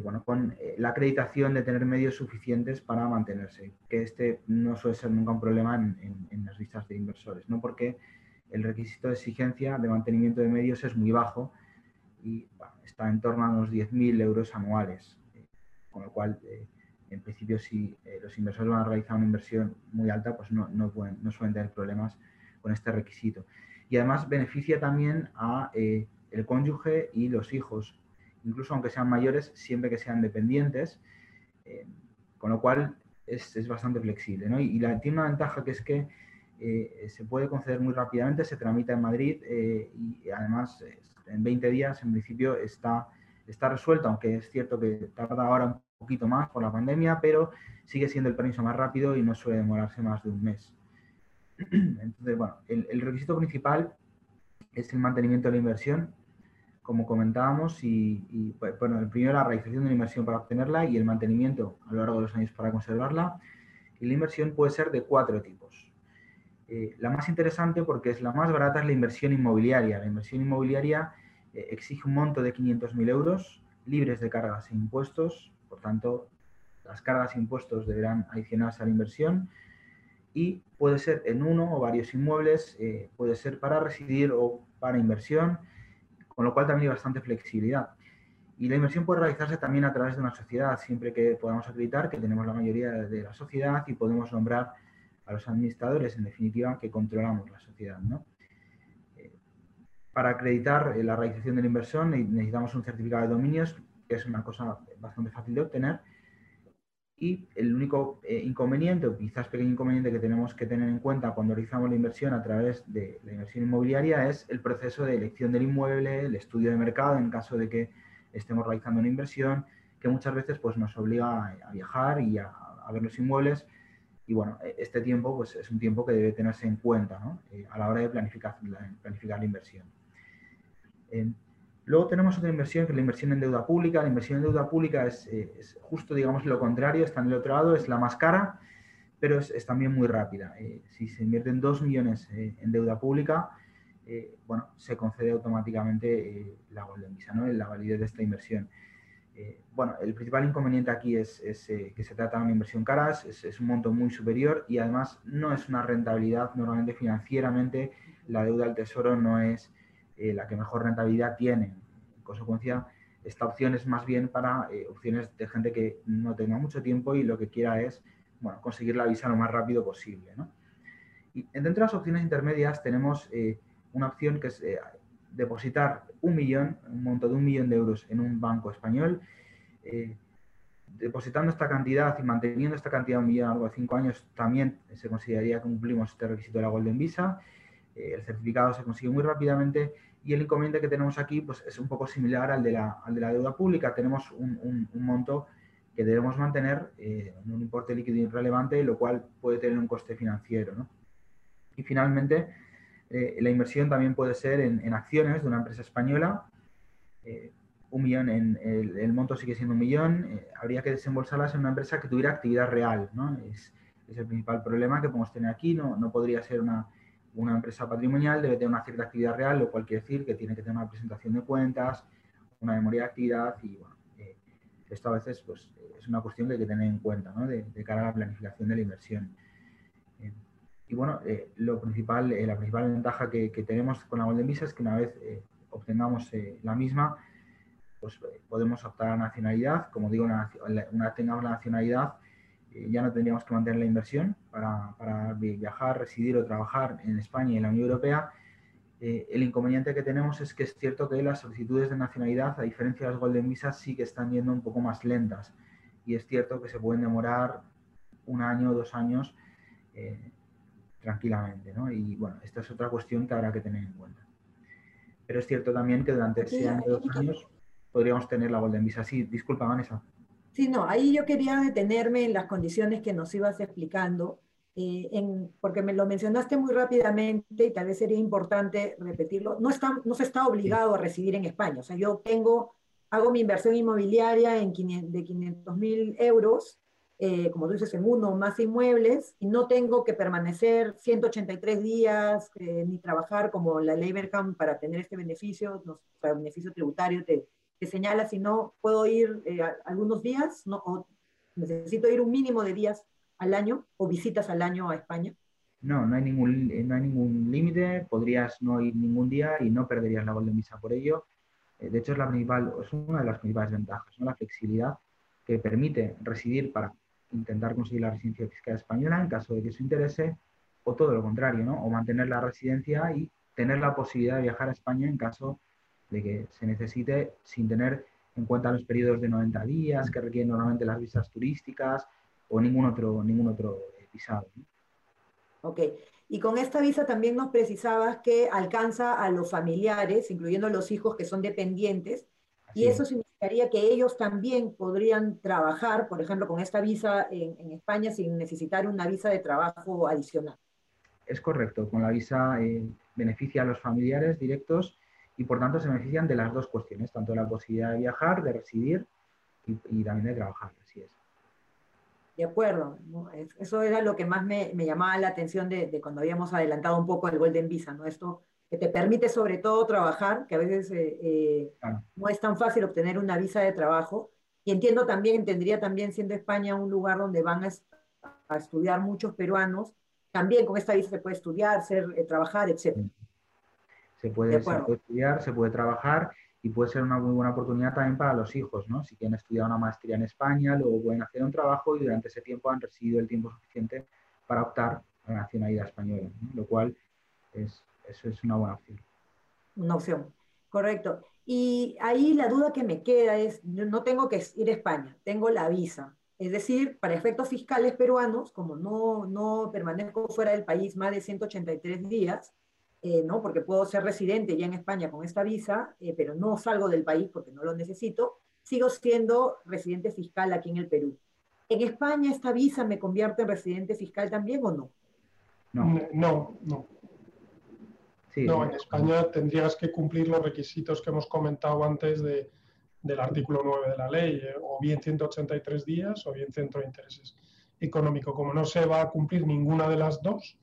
Speaker 3: bueno, con la acreditación de tener medios suficientes para mantenerse, que este no suele ser nunca un problema en, en las vistas de inversores, ¿no? porque el requisito de exigencia de mantenimiento de medios es muy bajo y está en torno a unos 10.000 euros anuales, eh, con lo cual, eh, en principio, si eh, los inversores van a realizar una inversión muy alta, pues no, no, pueden, no suelen tener problemas con este requisito. Y además beneficia también a el cónyuge y los hijos, incluso aunque sean mayores, siempre que sean dependientes, con lo cual es, es bastante flexible. ¿no? Y, la, tiene una ventaja que es que se puede conceder muy rápidamente, se tramita en Madrid y además en 20 días en principio está, está resuelto, aunque es cierto que tarda ahora un poquito más por la pandemia, pero sigue siendo el permiso más rápido y no suele demorarse más de un mes. Entonces, bueno, el, requisito principal es el mantenimiento de la inversión, como comentábamos, y, pues, bueno, el primero la realización de la inversión para obtenerla y el mantenimiento a lo largo de los años para conservarla. Y la inversión puede ser de cuatro tipos. Eh, la más interesante porque es la más barata es la inversión inmobiliaria. La inversión inmobiliaria eh, exige un monto de 500.000 euros libres de cargas e impuestos. Por tanto, las cargas e impuestos deberán adicionarse a la inversión y puede ser en uno o varios inmuebles, eh, puede ser para residir o para inversión, con lo cual también hay bastante flexibilidad. Y la inversión puede realizarse también a través de una sociedad, siempre que podamos acreditar que tenemos la mayoría de la sociedad y podemos nombrar a los administradores, en definitiva, que controlamos la sociedad. Eh, para acreditar eh, la realización de la inversión necesitamos un certificado de dominios, que es una cosa bastante fácil de obtener. Y el único eh, inconveniente, o quizás pequeño inconveniente que tenemos que tener en cuenta cuando realizamos la inversión a través de la inversión inmobiliaria es el proceso de elección del inmueble, el estudio de mercado en caso de que estemos realizando una inversión, que muchas veces pues, nos obliga a viajar y a, ver los inmuebles y bueno, e, este tiempo pues, es un tiempo que debe tenerse en cuenta eh, a la hora de planificar la, planificar la inversión. Luego tenemos otra inversión que es la inversión en deuda pública. La inversión en deuda pública es, eh, justo, digamos, lo contrario, está en el otro lado, es la más cara, pero es, también muy rápida. Eh, si se invierten 2 millones en deuda pública, bueno, se concede automáticamente la Golden Visa, ¿no? la validez de esta inversión. Eh, bueno, el principal inconveniente aquí es, eh, que se trata de una inversión cara, es, un monto muy superior y además no es una rentabilidad, normalmente financieramente la deuda del tesoro no es eh, la que mejor rentabilidad tiene. En consecuencia, esta opción es más bien para eh, opciones de gente que no tenga mucho tiempo y lo que quiera es bueno, conseguir la visa lo más rápido posible. Y dentro de las opciones intermedias tenemos eh, una opción que es depositar un millón, un monto de un millón de euros en un banco español. depositando esta cantidad y manteniendo esta cantidad de un millón a lo largo de cinco años, también se consideraría que cumplimos este requisito de la Golden Visa. el certificado se consigue muy rápidamente y el inconveniente que tenemos aquí pues, es un poco similar al de la, al de la deuda pública. Tenemos un, un, monto que debemos mantener eh, en un importe líquido irrelevante, lo cual puede tener un coste financiero. ¿no? Y finalmente, eh, la inversión también puede ser en, en acciones de una empresa española. Eh, un millón, en el, el, monto sigue siendo un millón, habría que desembolsarlas en una empresa que tuviera actividad real. ¿no? Es, es el principal problema que podemos tener aquí. No, no podría ser una, una empresa patrimonial debe tener una cierta actividad real, lo cual quiere decir que tiene que tener una presentación de cuentas, una memoria de actividad y bueno, eh, esto a veces pues, es una cuestión que hay que tener en cuenta ¿no? de, cara a la planificación de la inversión. Eh, y bueno, eh, lo principal, la principal ventaja que, tenemos con la Golden Visa es que una vez obtengamos la misma, pues podemos optar a nacionalidad. Como digo, una, una tengamos la nacionalidad, eh, ya no tendríamos que mantener la inversión para, para, viajar, residir o trabajar en España y en la Unión Europea. Eh, el inconveniente que tenemos es que es cierto que las solicitudes de nacionalidad, a diferencia de las Golden Visas, sí que están yendo un poco más lentas. Y es cierto que se pueden demorar un año o dos años eh, tranquilamente. ¿no? Y bueno, esta es otra cuestión que habrá que tener en cuenta. Pero es cierto también que durante ese año o dos años podríamos tener la Golden Visa. Sí, disculpa, Vanessa.
Speaker 1: Sí, no, ahí yo quería detenerme en las condiciones que nos ibas explicando, eh, en, porque me lo mencionaste muy rápidamente y tal vez sería importante repetirlo. No, está, no se está obligado a residir en España. O sea, yo tengo, hago mi inversión inmobiliaria en de 500 mil euros, eh, como tú dices, en uno o más inmuebles, y no tengo que permanecer 183 días eh, ni trabajar como la ley Berkham para tener este beneficio, no, sea, beneficio tributario te, que señala si no puedo ir eh, algunos días no, necesito ir un mínimo de días al año o visitas al año a España?
Speaker 3: No, no hay ningún, no hay ningún límite, podrías no ir ningún día y no perderías la Golden Visa por ello. Eh, de hecho, es, la principal, es una de las principales ventajas, ¿no? la flexibilidad que permite residir para intentar conseguir la residencia fiscal española en caso de que eso interese, o todo lo contrario, ¿no? o mantener la residencia y tener la posibilidad de viajar a España en caso de que se necesite sin tener en cuenta los periodos de 90 días que requieren normalmente las visas turísticas o ningún otro, ningún otro visado.
Speaker 1: Ok, y con esta visa también nos precisabas que alcanza a los familiares, incluyendo los hijos que son dependientes, y eso significaría que ellos también podrían trabajar, por ejemplo, con esta visa en, España sin necesitar una visa de trabajo adicional.
Speaker 3: Es correcto, con la visa eh, beneficia a los familiares directos y por tanto se benefician de las dos cuestiones, tanto la posibilidad de viajar, de residir y, también de trabajar. Así es.
Speaker 1: De acuerdo, eso era lo que más me, llamaba la atención de, cuando habíamos adelantado un poco el Golden Visa, ¿no? Esto que te permite sobre todo trabajar, que a veces eh, eh, no es tan fácil obtener una visa de trabajo. Y entiendo también, entendería también siendo España un lugar donde van a, estudiar muchos peruanos, también con esta visa se puede estudiar, ser, eh, trabajar, etc.
Speaker 3: Se puede, estudiar, se puede trabajar y puede ser una muy buena oportunidad también para los hijos, ¿no? Si quieren estudiar una maestría en España, luego pueden hacer un trabajo y durante ese tiempo han residido el tiempo suficiente para optar a la nacionalidad española, lo cual es, eso es una buena opción.
Speaker 1: Una opción, correcto. Y ahí la duda que me queda es, no tengo que ir a España, tengo la visa. Es decir, para efectos fiscales peruanos, como no, no permanezco fuera del país más de 183 días, eh, ¿no? porque puedo ser residente ya en España con esta visa, eh, pero no salgo del país porque no lo necesito, sigo siendo residente fiscal aquí en el Perú. ¿En España esta visa me convierte en residente fiscal también o no?
Speaker 2: No, no. No, no en España tendrías que cumplir los requisitos que hemos comentado antes de, del artículo 9 de la ley, eh, o bien 183 días o bien centro de intereses económico. Como no se va a cumplir ninguna de las dos,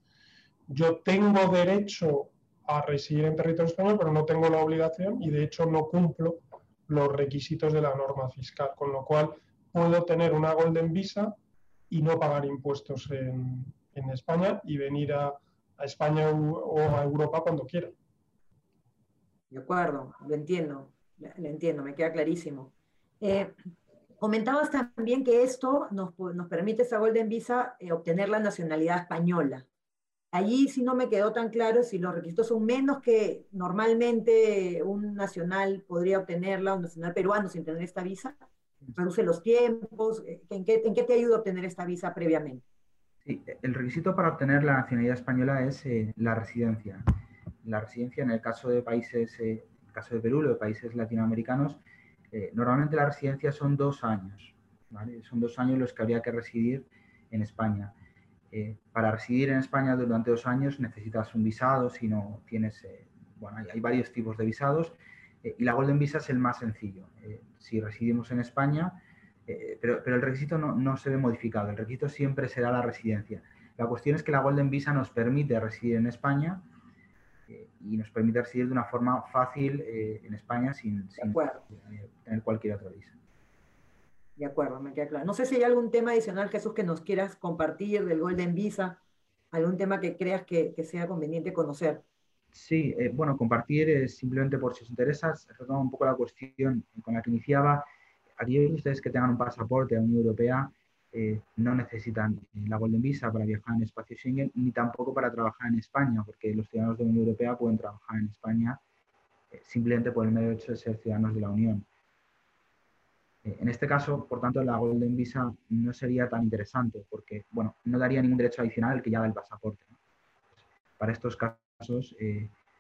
Speaker 2: yo tengo derecho a residir en territorio español, pero no tengo la obligación y de hecho no cumplo los requisitos de la norma fiscal, con lo cual puedo tener una Golden Visa y no pagar impuestos en, España y venir a, España o a Europa cuando quiera.
Speaker 1: De acuerdo, lo entiendo. le entiendo, me queda clarísimo. Eh, comentabas también que esto nos, nos permite esa Golden Visa eh, obtener la nacionalidad española. Allí sí no me quedó tan claro si los requisitos son menos que normalmente un nacional podría obtenerla, un nacional peruano sin tener esta visa. Reduce los tiempos. Eh, ¿En qué, en qué te ayuda a obtener esta visa previamente?
Speaker 3: Sí, el requisito para obtener la nacionalidad española es la residencia. La residencia en el caso de países caso de Perú, los países latinoamericanos, eh, normalmente la residencia son dos años. Son dos años los que habría que residir en España. Eh, para residir en España durante dos años necesitas un visado, si no tienes, eh, bueno, hay, varios tipos de visados y la Golden Visa es el más sencillo. si residimos en España, pero, pero, el requisito no, no, se ve modificado, el requisito siempre será la residencia. La cuestión es que la Golden Visa nos permite residir en España y nos permite residir de una forma fácil eh, en España sin, eh, tener cualquier otra visa.
Speaker 1: De acuerdo, me queda claro. No sé si hay algún tema adicional, Jesús, que nos quieras compartir del Golden Visa, algún tema que creas que, sea conveniente conocer.
Speaker 3: Sí, eh, bueno, compartir simplemente por si os interesa, retomo un poco la cuestión con la que iniciaba. Aquellos ustedes que tengan un pasaporte a la Unión Europea eh, no necesitan la Golden Visa para viajar en espacio Schengen ni tampoco para trabajar en España, porque los ciudadanos de la Unión Europea pueden trabajar en España eh, simplemente por el medio hecho de ser ciudadanos de la Unión. Eh, en este caso, por tanto, la Golden Visa no sería tan interesante porque, bueno, no daría ningún derecho adicional al que ya da el pasaporte. Para estos casos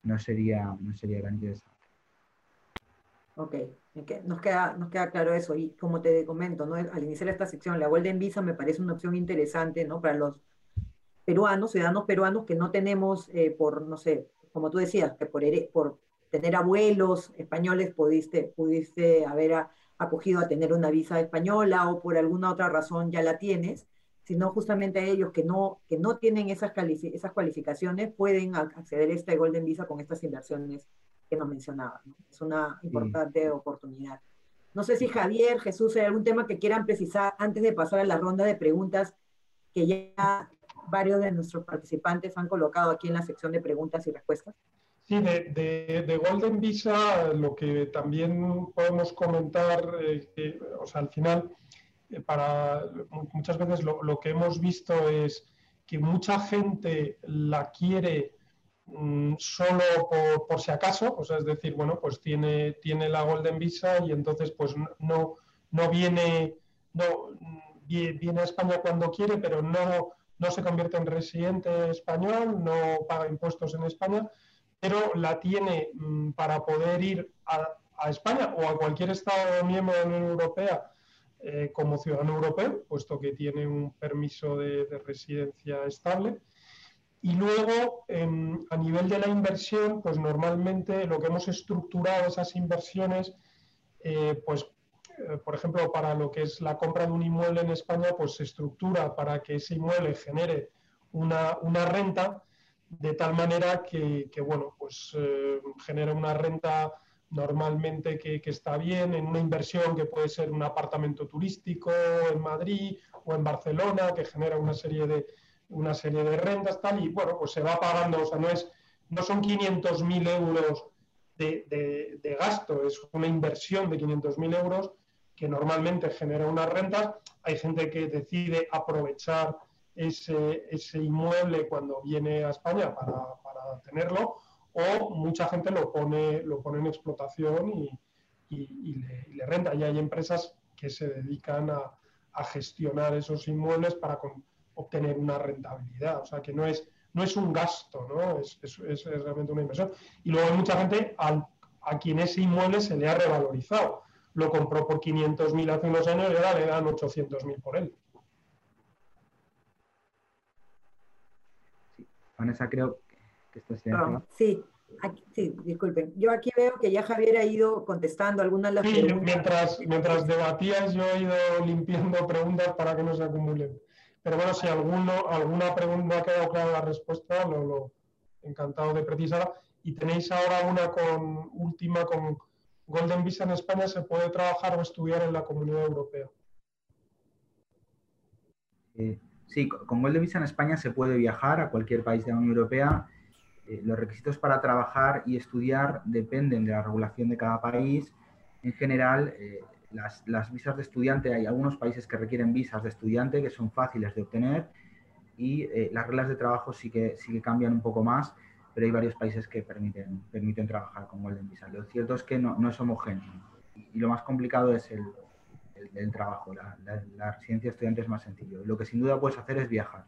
Speaker 3: no, sería, no sería tan interesante.
Speaker 1: Ok, nos queda, nos queda claro eso. Y como te comento, ¿no? al iniciar esta sección, la Golden Visa me parece una opción interesante ¿no? para los peruanos, ciudadanos peruanos que no tenemos, eh, por, no sé, como tú decías, que por, por tener abuelos españoles pudiste, pudiste haber acogido a tener una visa española o por alguna otra razón ya la tienes, sino justamente ellos que no, que no tienen esas, esas cualificaciones pueden acceder a esta Golden Visa con estas inversiones que nos mencionaba. Es una importante oportunidad. No sé si Javier, Jesús, hay algún tema que quieran precisar antes de pasar a la ronda de preguntas que ya varios de nuestros participantes han colocado aquí en la sección de preguntas y respuestas.
Speaker 2: Sí, de, de, Golden Visa lo que también podemos comentar, eh, o sea, al final, eh, para muchas veces lo, lo, que hemos visto es que mucha gente la quiere Mm, solo por, si acaso, o sea, es decir, bueno, pues tiene, tiene la Golden Visa y entonces pues no, no viene, no, viene a España cuando quiere, pero no, no se convierte en residente español, no paga impuestos en España, pero la tiene mm, para poder ir a, España o a cualquier Estado miembro de la Unión Europea eh, como ciudadano europeo, puesto que tiene un permiso de residencia estable. Y luego, a nivel de la inversión, pues normalmente lo que hemos estructurado esas inversiones, eh, pues, eh, por ejemplo, para lo que es la compra de un inmueble en España, pues se estructura para que ese inmueble genere una, renta de tal manera que, bueno, pues eh, genera una renta normalmente que, está bien en una inversión que puede ser un apartamento turístico en Madrid o en Barcelona, que genera una serie de, una serie de rentas, tal, y bueno, pues se va pagando, o sea, no, es, no son 500.000 euros de, de, gasto, es una inversión de 500.000 euros que normalmente genera unas rentas. Hay gente que decide aprovechar ese, ese inmueble cuando viene a España para, para, tenerlo, o mucha gente lo pone, lo pone en explotación y, y, le, renta. Y hay empresas que se dedican a, a gestionar esos inmuebles para, obtener una rentabilidad. O sea, que no es, no es un gasto, ¿no? Es, es, realmente una inversión. Y luego hay mucha gente a quien ese inmueble se le ha revalorizado. Lo compró por 500.000 hace unos años y ahora le dan 800.000 por él.
Speaker 3: Vanessa, creo que estás
Speaker 1: Sí, sí, disculpen. Yo aquí veo que ya Javier ha ido contestando algunas de las
Speaker 2: sí, Mientras, mientras debatías, yo he ido limpiando preguntas para que no se acumulen. Pero bueno, si alguno, alguna pregunta ha quedado clara la respuesta, lo, lo, encantado de precisar. Y tenéis ahora una con última con Golden Visa en España, ¿se puede trabajar o estudiar en la Comunidad Europea?
Speaker 3: Eh, sí, con Golden Visa en España se puede viajar a cualquier país de la Unión Europea. Eh, los requisitos para trabajar y estudiar dependen de la regulación de cada país. en general, eh, las, visas de estudiante, hay algunos países que requieren visas de estudiante que son fáciles de obtener y eh, las reglas de trabajo sí que, sí que cambian un poco más, pero hay varios países que permiten, permiten trabajar con Golden Visa. Lo cierto es que no, es homogéneo y, lo más complicado es el, el, trabajo. La, residencia de estudiante es más sencillo. Lo que sin duda puedes hacer es viajar.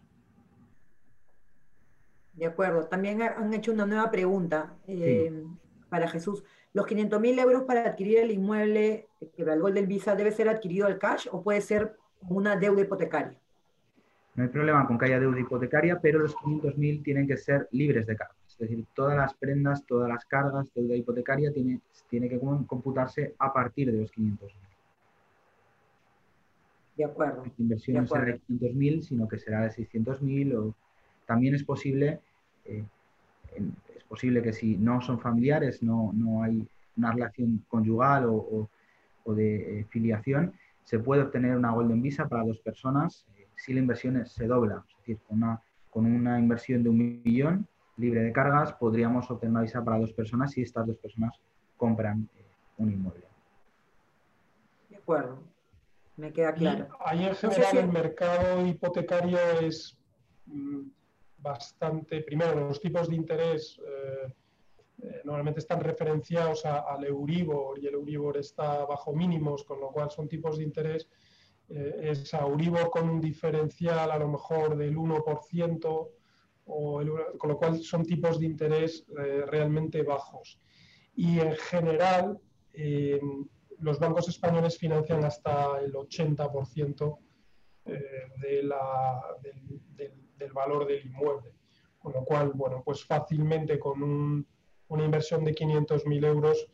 Speaker 1: De acuerdo. También han hecho una nueva pregunta eh, para Jesús. ¿Los 500 mil euros para adquirir el inmueble que el Golden Visa debe ser adquirido al cash o puede ser una deuda hipotecaria?
Speaker 3: No hay problema con que haya deuda hipotecaria, pero los 500.000 tienen que ser libres de cargas. Es decir, todas las prendas, todas las cargas, deuda hipotecaria tiene, tiene que computarse a partir de los 500.000.
Speaker 1: De acuerdo. La
Speaker 3: inversión no será de 500.000, sino que será de 600.000 o también es posible, eh, es posible que si no son familiares, no, no hay una relación conyugal o, o, de eh, filiación, se puede obtener una Golden Visa para dos personas si la inversión se dobla. Es decir, con una, con una inversión de un millón libre de cargas, podríamos obtener una visa para dos personas si estas dos personas compran eh, un inmueble.
Speaker 1: De acuerdo, me queda claro.
Speaker 2: ahí en general el mercado hipotecario es mm, bastante, primero, los tipos de interés eh, eh, normalmente están referenciados al Euribor y el Euribor está bajo mínimos, con lo cual son tipos de interés eh, es Euribor con un diferencial a lo mejor del 1%, o con lo cual son tipos de interés eh, realmente bajos. Y en general, los bancos españoles financian hasta el 80% de la, del, valor del inmueble. Con lo cual, bueno, pues fácilmente con una inversión de 500.000 euros,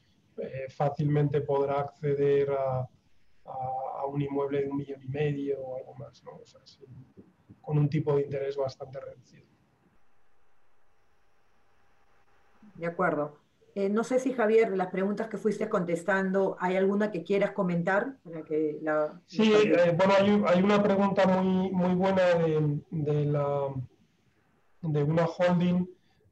Speaker 2: fácilmente podrá acceder a, un inmueble de un millón y medio o algo más, ¿no? O sea, con un tipo de interés bastante reducido.
Speaker 1: De acuerdo. Eh, no sé si Javier, las preguntas que fuiste contestando, ¿hay alguna que quieras comentar? Para que la,
Speaker 2: sí, eh, bueno, hay, hay, una pregunta muy, muy buena de, de, la, de una holding,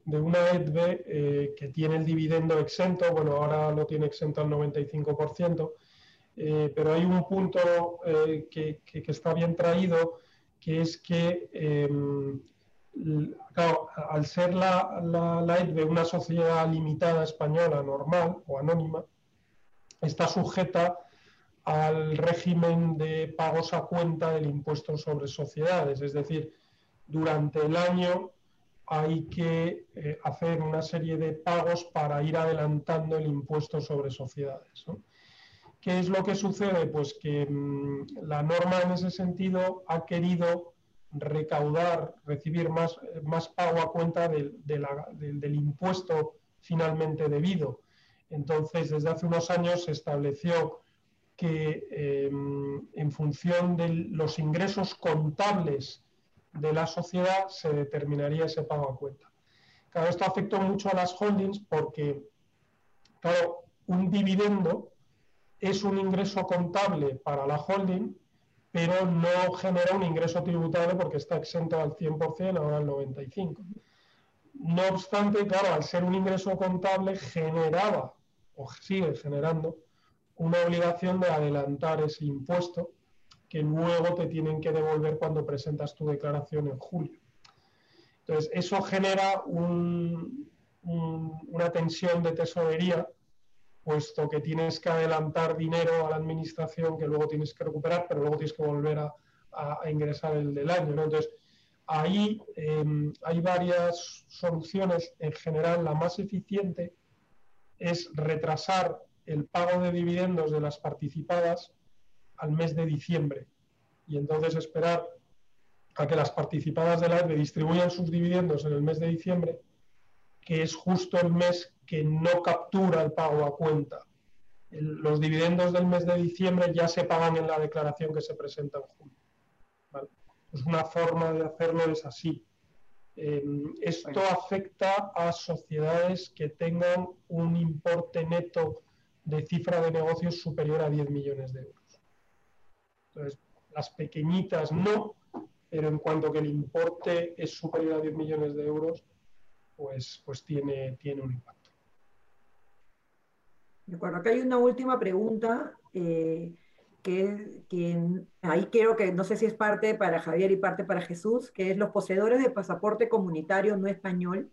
Speaker 2: de una EDB eh, que tiene el dividendo exento, bueno, ahora lo tiene exento al 95%, eh, pero hay un punto eh, que, está bien traído, que es que, em, al ser la, la, EDB una sociedad limitada española normal o anónima, está sujeta al régimen de pagos a cuenta del impuesto sobre sociedades, es decir, durante el año hay que eh, hacer una serie de pagos para ir adelantando el impuesto sobre sociedades. ¿Qué es lo que sucede? Pues que mm, la norma en ese sentido ha querido recaudar, recibir más, más pago a cuenta del, impuesto finalmente debido. Entonces, desde hace unos años se estableció que em, en función de los ingresos contables de la sociedad se determinaría ese pago a cuenta. Claro, esto afectó mucho a las holdings porque, claro, un dividendo es un ingreso contable para la holding, pero no genera un ingreso tributario porque está exento al 100%, ahora al 95%. No obstante, claro, al ser un ingreso contable generaba o sigue generando una obligación de adelantar ese impuesto que luego te tienen que devolver cuando presentas tu declaración en julio. Entonces, eso genera una tensión de tesorería puesto que tienes que adelantar dinero a la administración que luego tienes que recuperar, pero luego tienes que volver a, ingresar el del año. Entonces, ahí em, hay varias soluciones. En general, la más eficiente es retrasar el pago de dividendos de las participadas al mes de diciembre y entonces esperar a que las participadas de la EDBE distribuyan sus dividendos en el mes de diciembre, que es justo el mes que no captura el pago a cuenta. los dividendos del mes de diciembre ya se pagan en la declaración que se presenta en julio. Pues una forma de hacerlo es así. Em, esto afecta a sociedades que tengan un importe neto de cifra de negocios superior a 10 millones de euros. Entonces, las pequeñitas no, pero en cuanto que el importe es superior a 10 millones de euros, pues, pues tiene, tiene un impacto.
Speaker 1: De acuerdo, acá hay una última pregunta eh, que, que, ahí quiero que, no sé si es parte para Javier y parte para Jesús, que es los poseedores de pasaporte comunitario no español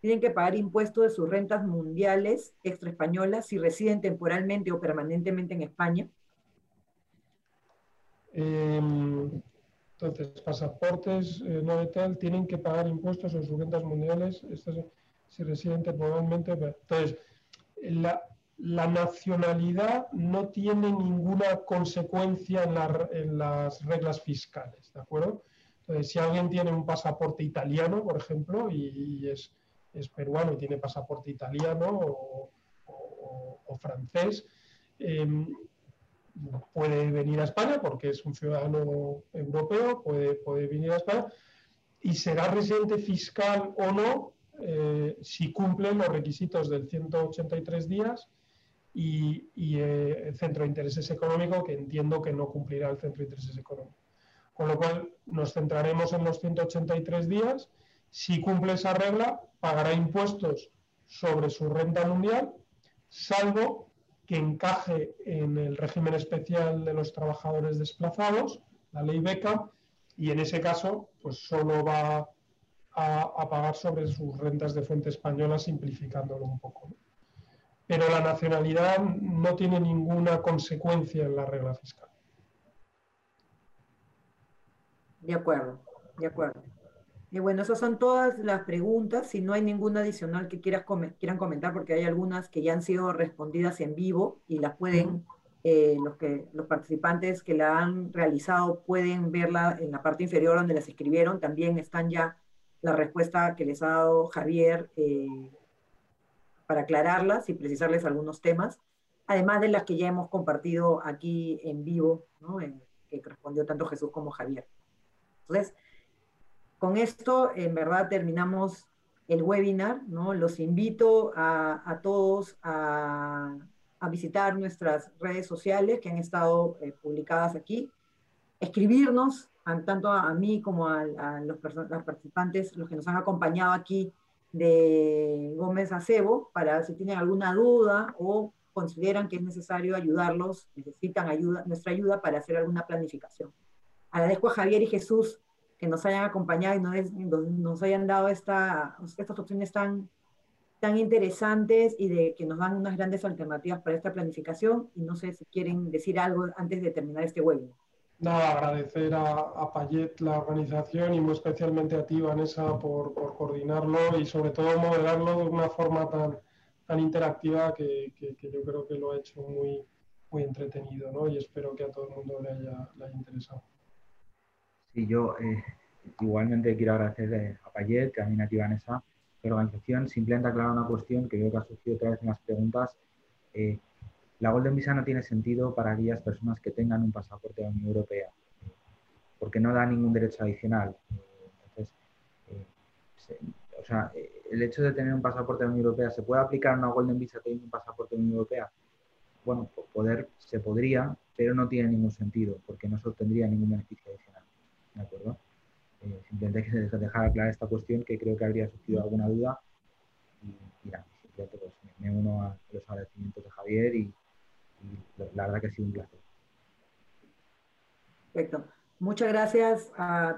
Speaker 1: tienen que pagar impuestos de sus rentas mundiales extra españolas si residen temporalmente o permanentemente en España.
Speaker 2: Em, entonces, pasaportes eh, no de tal tienen que pagar impuestos en sus rentas mundiales si residen temporalmente. Entonces, la, la nacionalidad no tiene ninguna consecuencia en, las reglas fiscales, ¿de acuerdo? Entonces, si alguien tiene un pasaporte italiano, por ejemplo, y, es, peruano y tiene pasaporte italiano o, francés, em, puede venir a España porque es un ciudadano europeo, puede, puede venir a España y será residente fiscal o no eh, si cumple los requisitos del 183 días y, eh, el centro de intereses económico, que entiendo que no cumplirá el centro de intereses económico. Con lo cual, nos centraremos en los 183 días. Si cumple esa regla, pagará impuestos sobre su renta mundial, salvo que encaje en el régimen especial de los trabajadores desplazados, la ley beca, y en ese caso, pues solo va a, pagar sobre sus rentas de fuente española, simplificándolo un poco. Pero la nacionalidad no tiene ninguna consecuencia en la regla fiscal.
Speaker 1: De acuerdo, de acuerdo. Y bueno, esas son todas las preguntas. Si no hay ninguna adicional que quieran comentar, porque hay algunas que ya han sido respondidas en vivo y las pueden, eh, los, que, los participantes que la han realizado pueden verla en la parte inferior donde las escribieron. También están ya la respuesta que les ha dado Javier eh, para aclararlas y precisarles algunos temas, además de las que ya hemos compartido aquí en vivo, que respondió tanto Jesús como Javier. Entonces, con esto, en verdad, terminamos el webinar, ¿no? Los invito a, todos a, visitar nuestras redes sociales que han estado eh, publicadas aquí, escribirnos, tanto a, mí como a, los, los participantes, los que nos han acompañado aquí de Gómez Acebo para si tienen alguna duda o consideran que es necesario ayudarlos, necesitan ayuda, nuestra ayuda para hacer alguna planificación. Agradezco a Javier y Jesús que nos hayan acompañado y nos, hayan dado esta, estas opciones tan, tan interesantes y de que nos dan unas grandes alternativas para esta planificación. Y no sé si quieren decir algo antes de terminar este webinar.
Speaker 2: Nada, agradecer a, a, Payet la organización y muy especialmente a ti, Vanessa, por, por, coordinarlo y sobre todo modelarlo de una forma tan, tan interactiva que, que, yo creo que lo ha hecho muy, muy entretenido ¿no? y espero que a todo el mundo le haya, le haya interesado.
Speaker 3: Sí, yo eh, igualmente quiero agradecer eh, a Payet, también a ti, Vanessa, la organización. Simplemente aclarar una cuestión que creo que ha surgido otra vez en las preguntas. Eh, la Golden Visa no tiene sentido para aquellas personas que tengan un pasaporte de la Unión Europea, porque no da ningún derecho adicional. Entonces, eh, o sea, el hecho de tener un pasaporte de la Unión Europea, ¿se puede aplicar una Golden Visa teniendo un pasaporte de la Unión Europea? Bueno, poder se podría, pero no tiene ningún sentido, porque no se obtendría ningún beneficio adicional. ¿De acuerdo? Eh, simplemente que dejar aclarar esta cuestión, que creo que habría surgido alguna duda. Y, ya, simplemente pues, me uno a los agradecimientos de Javier y, la verdad que ha sido un placer.
Speaker 1: Perfecto. Muchas gracias a,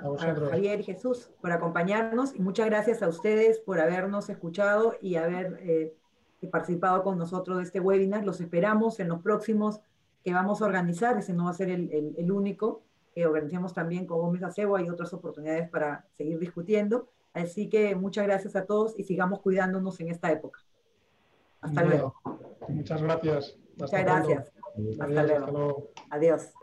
Speaker 1: Javier y Jesús por acompañarnos y muchas gracias a ustedes por habernos escuchado y haber eh, participado con nosotros de este webinar. Los esperamos en los próximos que vamos a organizar. Ese no va a ser el, único que organizamos también con Gómez Acebo. Hay otras oportunidades para seguir discutiendo. Así que muchas gracias a todos y sigamos cuidándonos en esta época. Hasta luego.
Speaker 2: Muchas gracias.
Speaker 1: Muchas gracias. Hasta, luego. Adiós.